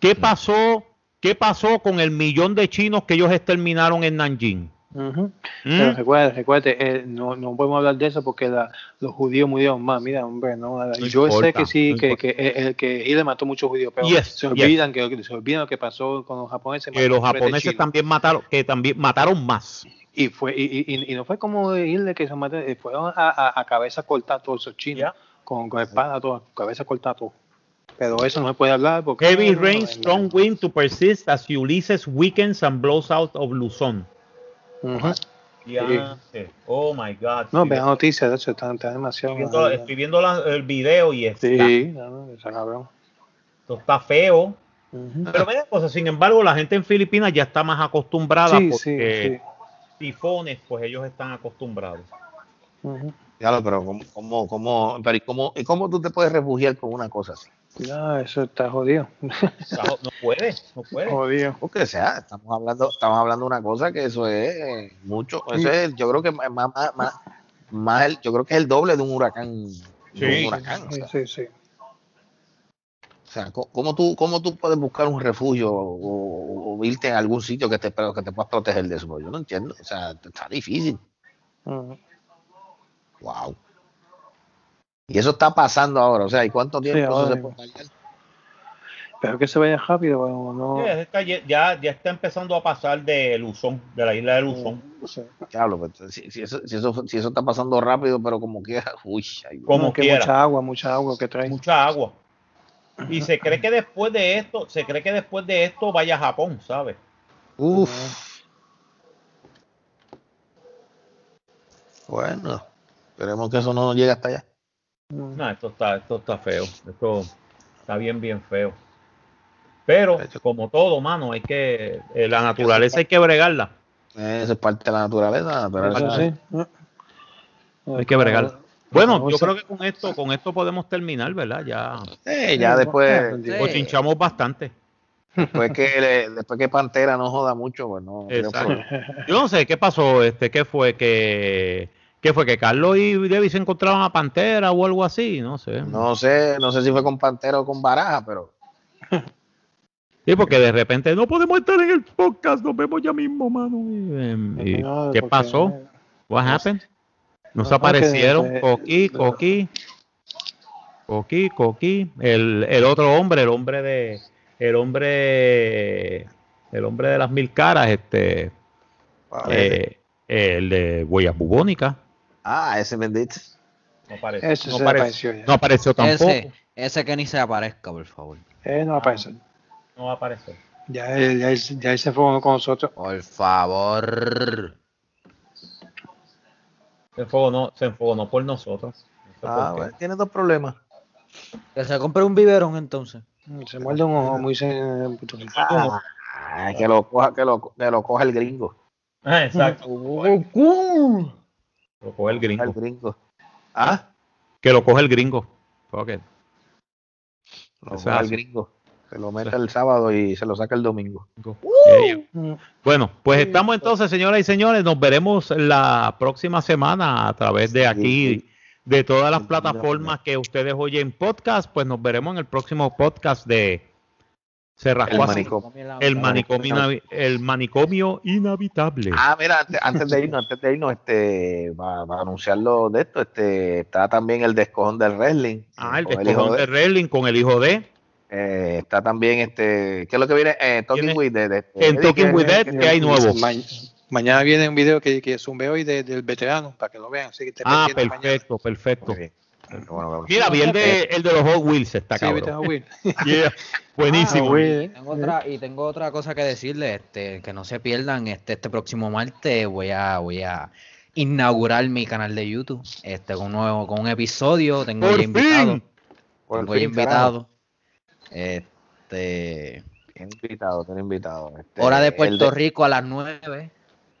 ¿Qué pasó? ¿Qué pasó con el millón de chinos que ellos exterminaron en Nanjing? Ujú. ¿Mm? Pero recuerda, recuérdate, eh, no, no podemos hablar de eso porque la- los judíos murieron más. Mira, hombre, no, yo sé que sí, no que, importa. que, eh, que Hitler mató muchos judíos, pero Yes, se yes. olvidan que se olvidan lo que pasó con los japoneses. Que los japoneses también mataron, que también mataron más. Y fue y, y- y- no fue como Hitler que se mató, eh, fueron a, a, a cabeza cortada todos esos chinos, con, con espada, toda, cabeza cortada todo. Pero eso no se puede hablar porque. Heavy rain, strong wind to persist as Ulysses weakens and blows out of Luzon. Ya sé. Oh my God. No, vean noticias, de hecho, están, están demasiado. viendo, estoy viendo la- el video y está, Sí, no, cabrón. esto está feo. Pero mira, cosa, sin embargo, la gente en Filipinas ya está más acostumbrada Sí, porque sí. tifones, pues ellos están acostumbrados. Ujú. Claro, pero ¿cómo, cómo, cómo, pero ¿y cómo, ¿y cómo tú te puedes refugiar con una cosa así? Ya, eso está jodido. No puede, no puede. jodido. Porque sea, estamos hablando, estamos hablando de una cosa que eso es mucho, eso es, yo creo que más, más, más, más el- yo creo que es el doble de un huracán. un Sí. huracán, o Sí, sea, sí, sí. o sea, ¿cómo- ¿cómo tú, cómo tú puedes buscar un refugio o, o irte en algún sitio que te, que te puedas proteger de eso? Yo no entiendo, o sea, está difícil. Wow. Y eso está pasando ahora, o sea, ¿y cuánto tiempo eso ahora se puede tardar? Pero que se vaya rápido, bueno, no. Sí, está ya, ya está empezando a pasar de Luzón, de la isla de Luzón. Sí. Diablo, pues, si, si eso, si, eso, si eso está pasando rápido, pero como quiera, *laughs* uy, ay, Como No, que quiera. mucha agua, mucha agua que trae. Mucha agua. Y se cree que después de esto, se cree que después de esto vaya a Japón, ¿sabes? Uf. Bueno, esperemos que eso no llegue hasta allá. No, esto está, esto está feo. Esto está bien, bien feo. Pero, como todo, mano, hay que, eh, la naturaleza hay que bregarla. Eso es parte de la naturaleza. Eso sí. ¿no? Hay que bregarla. Bueno, yo creo que con esto, con esto podemos terminar, ¿verdad? Ya ya después, Sí. cochinchamos bastante. después que le- después que Pantera no joda mucho, pues no. Exacto. Yo no sé qué pasó, este, qué fue que, qué fue que Carlos y Debbie se encontraban a Pantera o algo así, no sé. No sé, no sé si fue con Pantera o con Baraja, pero *laughs* Sí, porque de repente no podemos estar en el podcast, nos vemos ya mismo, mano. Y, em, y, No, ¿Qué pasó? What happened? Nos No, aparecieron eh, Coqui, Coqui, Coqui, Coqui, el, el otro hombre, el hombre de, el hombre, el hombre de las mil caras, este, eh, el de huellas bubónicas. Ah, ese bendito. No apareció, Ese no se apareció, apareció ya. no apareció tampoco. Ese, ese que ni se aparezca, por favor. Eh, no aparece. No va a aparecer. Ya, ya, ya él se fue con nosotros. Por favor. Se enfogonó, se enfogonó por nosotros. No sé Ah, por bueno, tiene dos problemas. Que se compre un biberón entonces. Se muerde un ojo muy se- Ah, que lo coja, que lo, que lo coja el gringo. Ah, exacto. Lo coge el gringo. El gringo. Ah, Que lo coge el gringo. Fuck it. lo Eso coja el gringo. Se lo mete el sábado y se lo saca el domingo. Bueno, pues estamos entonces, señoras y señores. Nos veremos la próxima semana a través de aquí, de todas las plataformas que ustedes oyen podcast. Pues nos veremos en el próximo podcast de El Así. manicomio. El manicomio, inavi- el manicomio inhabitable. Ah, mira, antes, antes de irnos, antes de irnos, este, para, para anunciarlo de esto, este, está también el descojón del wrestling. Ah, el con descojón hijo de Wrestling con el hijo de Eh, está también este, ¿qué es lo que viene? Eh, Talking Viene- with Dead. este, en Eddie, Talking ¿qué- with Dead, qué- ¿qué hay nuevo? Ma- mañana viene un video que, que zumbé hoy de- del veterano para que lo vean. Así que Ah, mañana. perfecto, perfecto. Bueno, bueno. Mira, vi el de, el de los Hot Wheels, está Sí, viste, cabrón. *laughs* Yeah, Buenísimo. Ah, Will. Y tengo otra, y tengo otra cosa que decirle, este, que no se pierdan, este, este próximo martes voy a, voy a inaugurar mi canal de YouTube, este, con un nuevo, con un episodio, tengo Por ya invitado. Por tengo ya invitado, este, invitado, tiene invitado. Este, hora de Puerto Rico a las 9,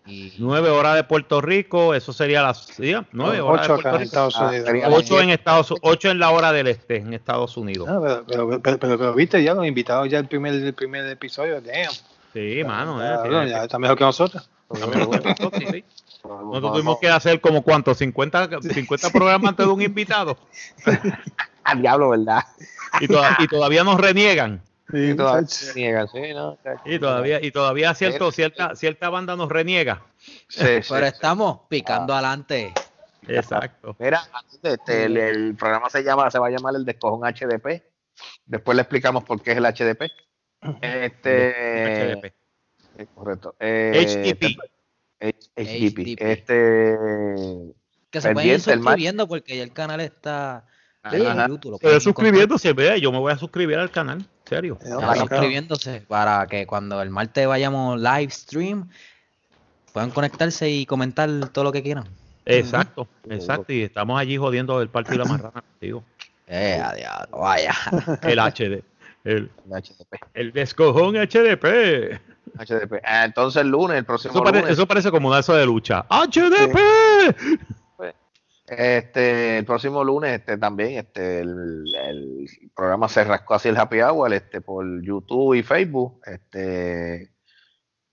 Y Nueve horas de Puerto Rico, eso sería las sí, nueve horas Ocho de acá Puerto en Rico. Estados Ah, Ocho en Estados ocho en la hora del este, en Estados Unidos. Ah, pero, pero, pero, pero- pero viste ya los invitados ya el primer, el primer episodio, damn. Sí, mano. eh, ya está mejor que nosotros. nosotros, sí. Nosotros tuvimos que hacer como cuánto, 50, 50 *laughs* programas antes de un invitado. *laughs* Al diablo, ¿verdad? Y todavía nos reniegan. Sí, Y todavía se. Y todavía, y todavía cierto, cierta, cierta banda nos reniega. Sí, sí. Pero estamos picando adelante. Exacto. Mira, este, el, el programa se llama, se va a llamar el Descojón HDP. Después le explicamos por qué es el HDP. Este, HDP. eh, correcto. Eh, HDP. H- HDP. Este, Que se pueden ir Pendiente, el mar- suscribiendo porque ya el canal está Ajá. en YouTube. lo Estoy pueden suscribiéndose, vea, yo me voy a suscribir al canal, serio. Suscribiéndose para que cuando el martes vayamos live stream puedan conectarse y comentar todo lo que quieran. Exacto, exacto. Y estamos allí jodiendo el partido de la marrana contigo. Eh, vaya. *laughs* El HD. El, el HDP. el descojón HDP. HDP. Ah, entonces el lunes, el próximo Eso, pare- lunes, eso parece como una de lucha. HDP. Este, el próximo lunes, este, también, este, el, el programa se rascó así el happy hour, este, por YouTube y Facebook, este,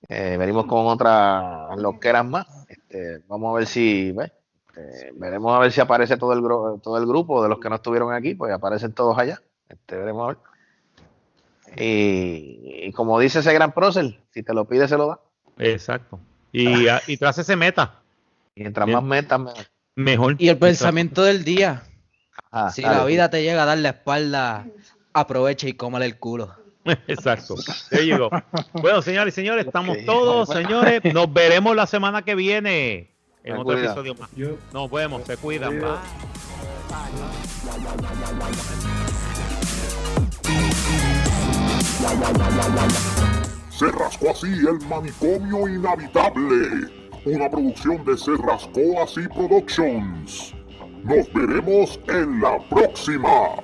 eh, venimos con otras loqueras más, este, vamos a ver si, ve, este, veremos a ver si aparece todo el, todo el grupo de los que no estuvieron aquí, pues aparecen todos allá, este, veremos a ver. Y, y como dice ese gran prócer, si te lo pide, se lo da. Exacto. Y, a- y tras ese meta, Mientras Bien. más metas, mejor. Mejor. Y el pensamiento del día. Ajá, Si dale. la vida te llega a dar la espalda, aprovecha y cómale el culo. *laughs* Exacto. Bueno, señores y señores, estamos todos, señores. Nos veremos la semana que viene en Me otro cuida. episodio más. Yo- Nos vemos, se cuidan. Bye. Se rascó así el manicomio inhabitable una producción de Cerrascoas y Productions. Nos veremos en la próxima.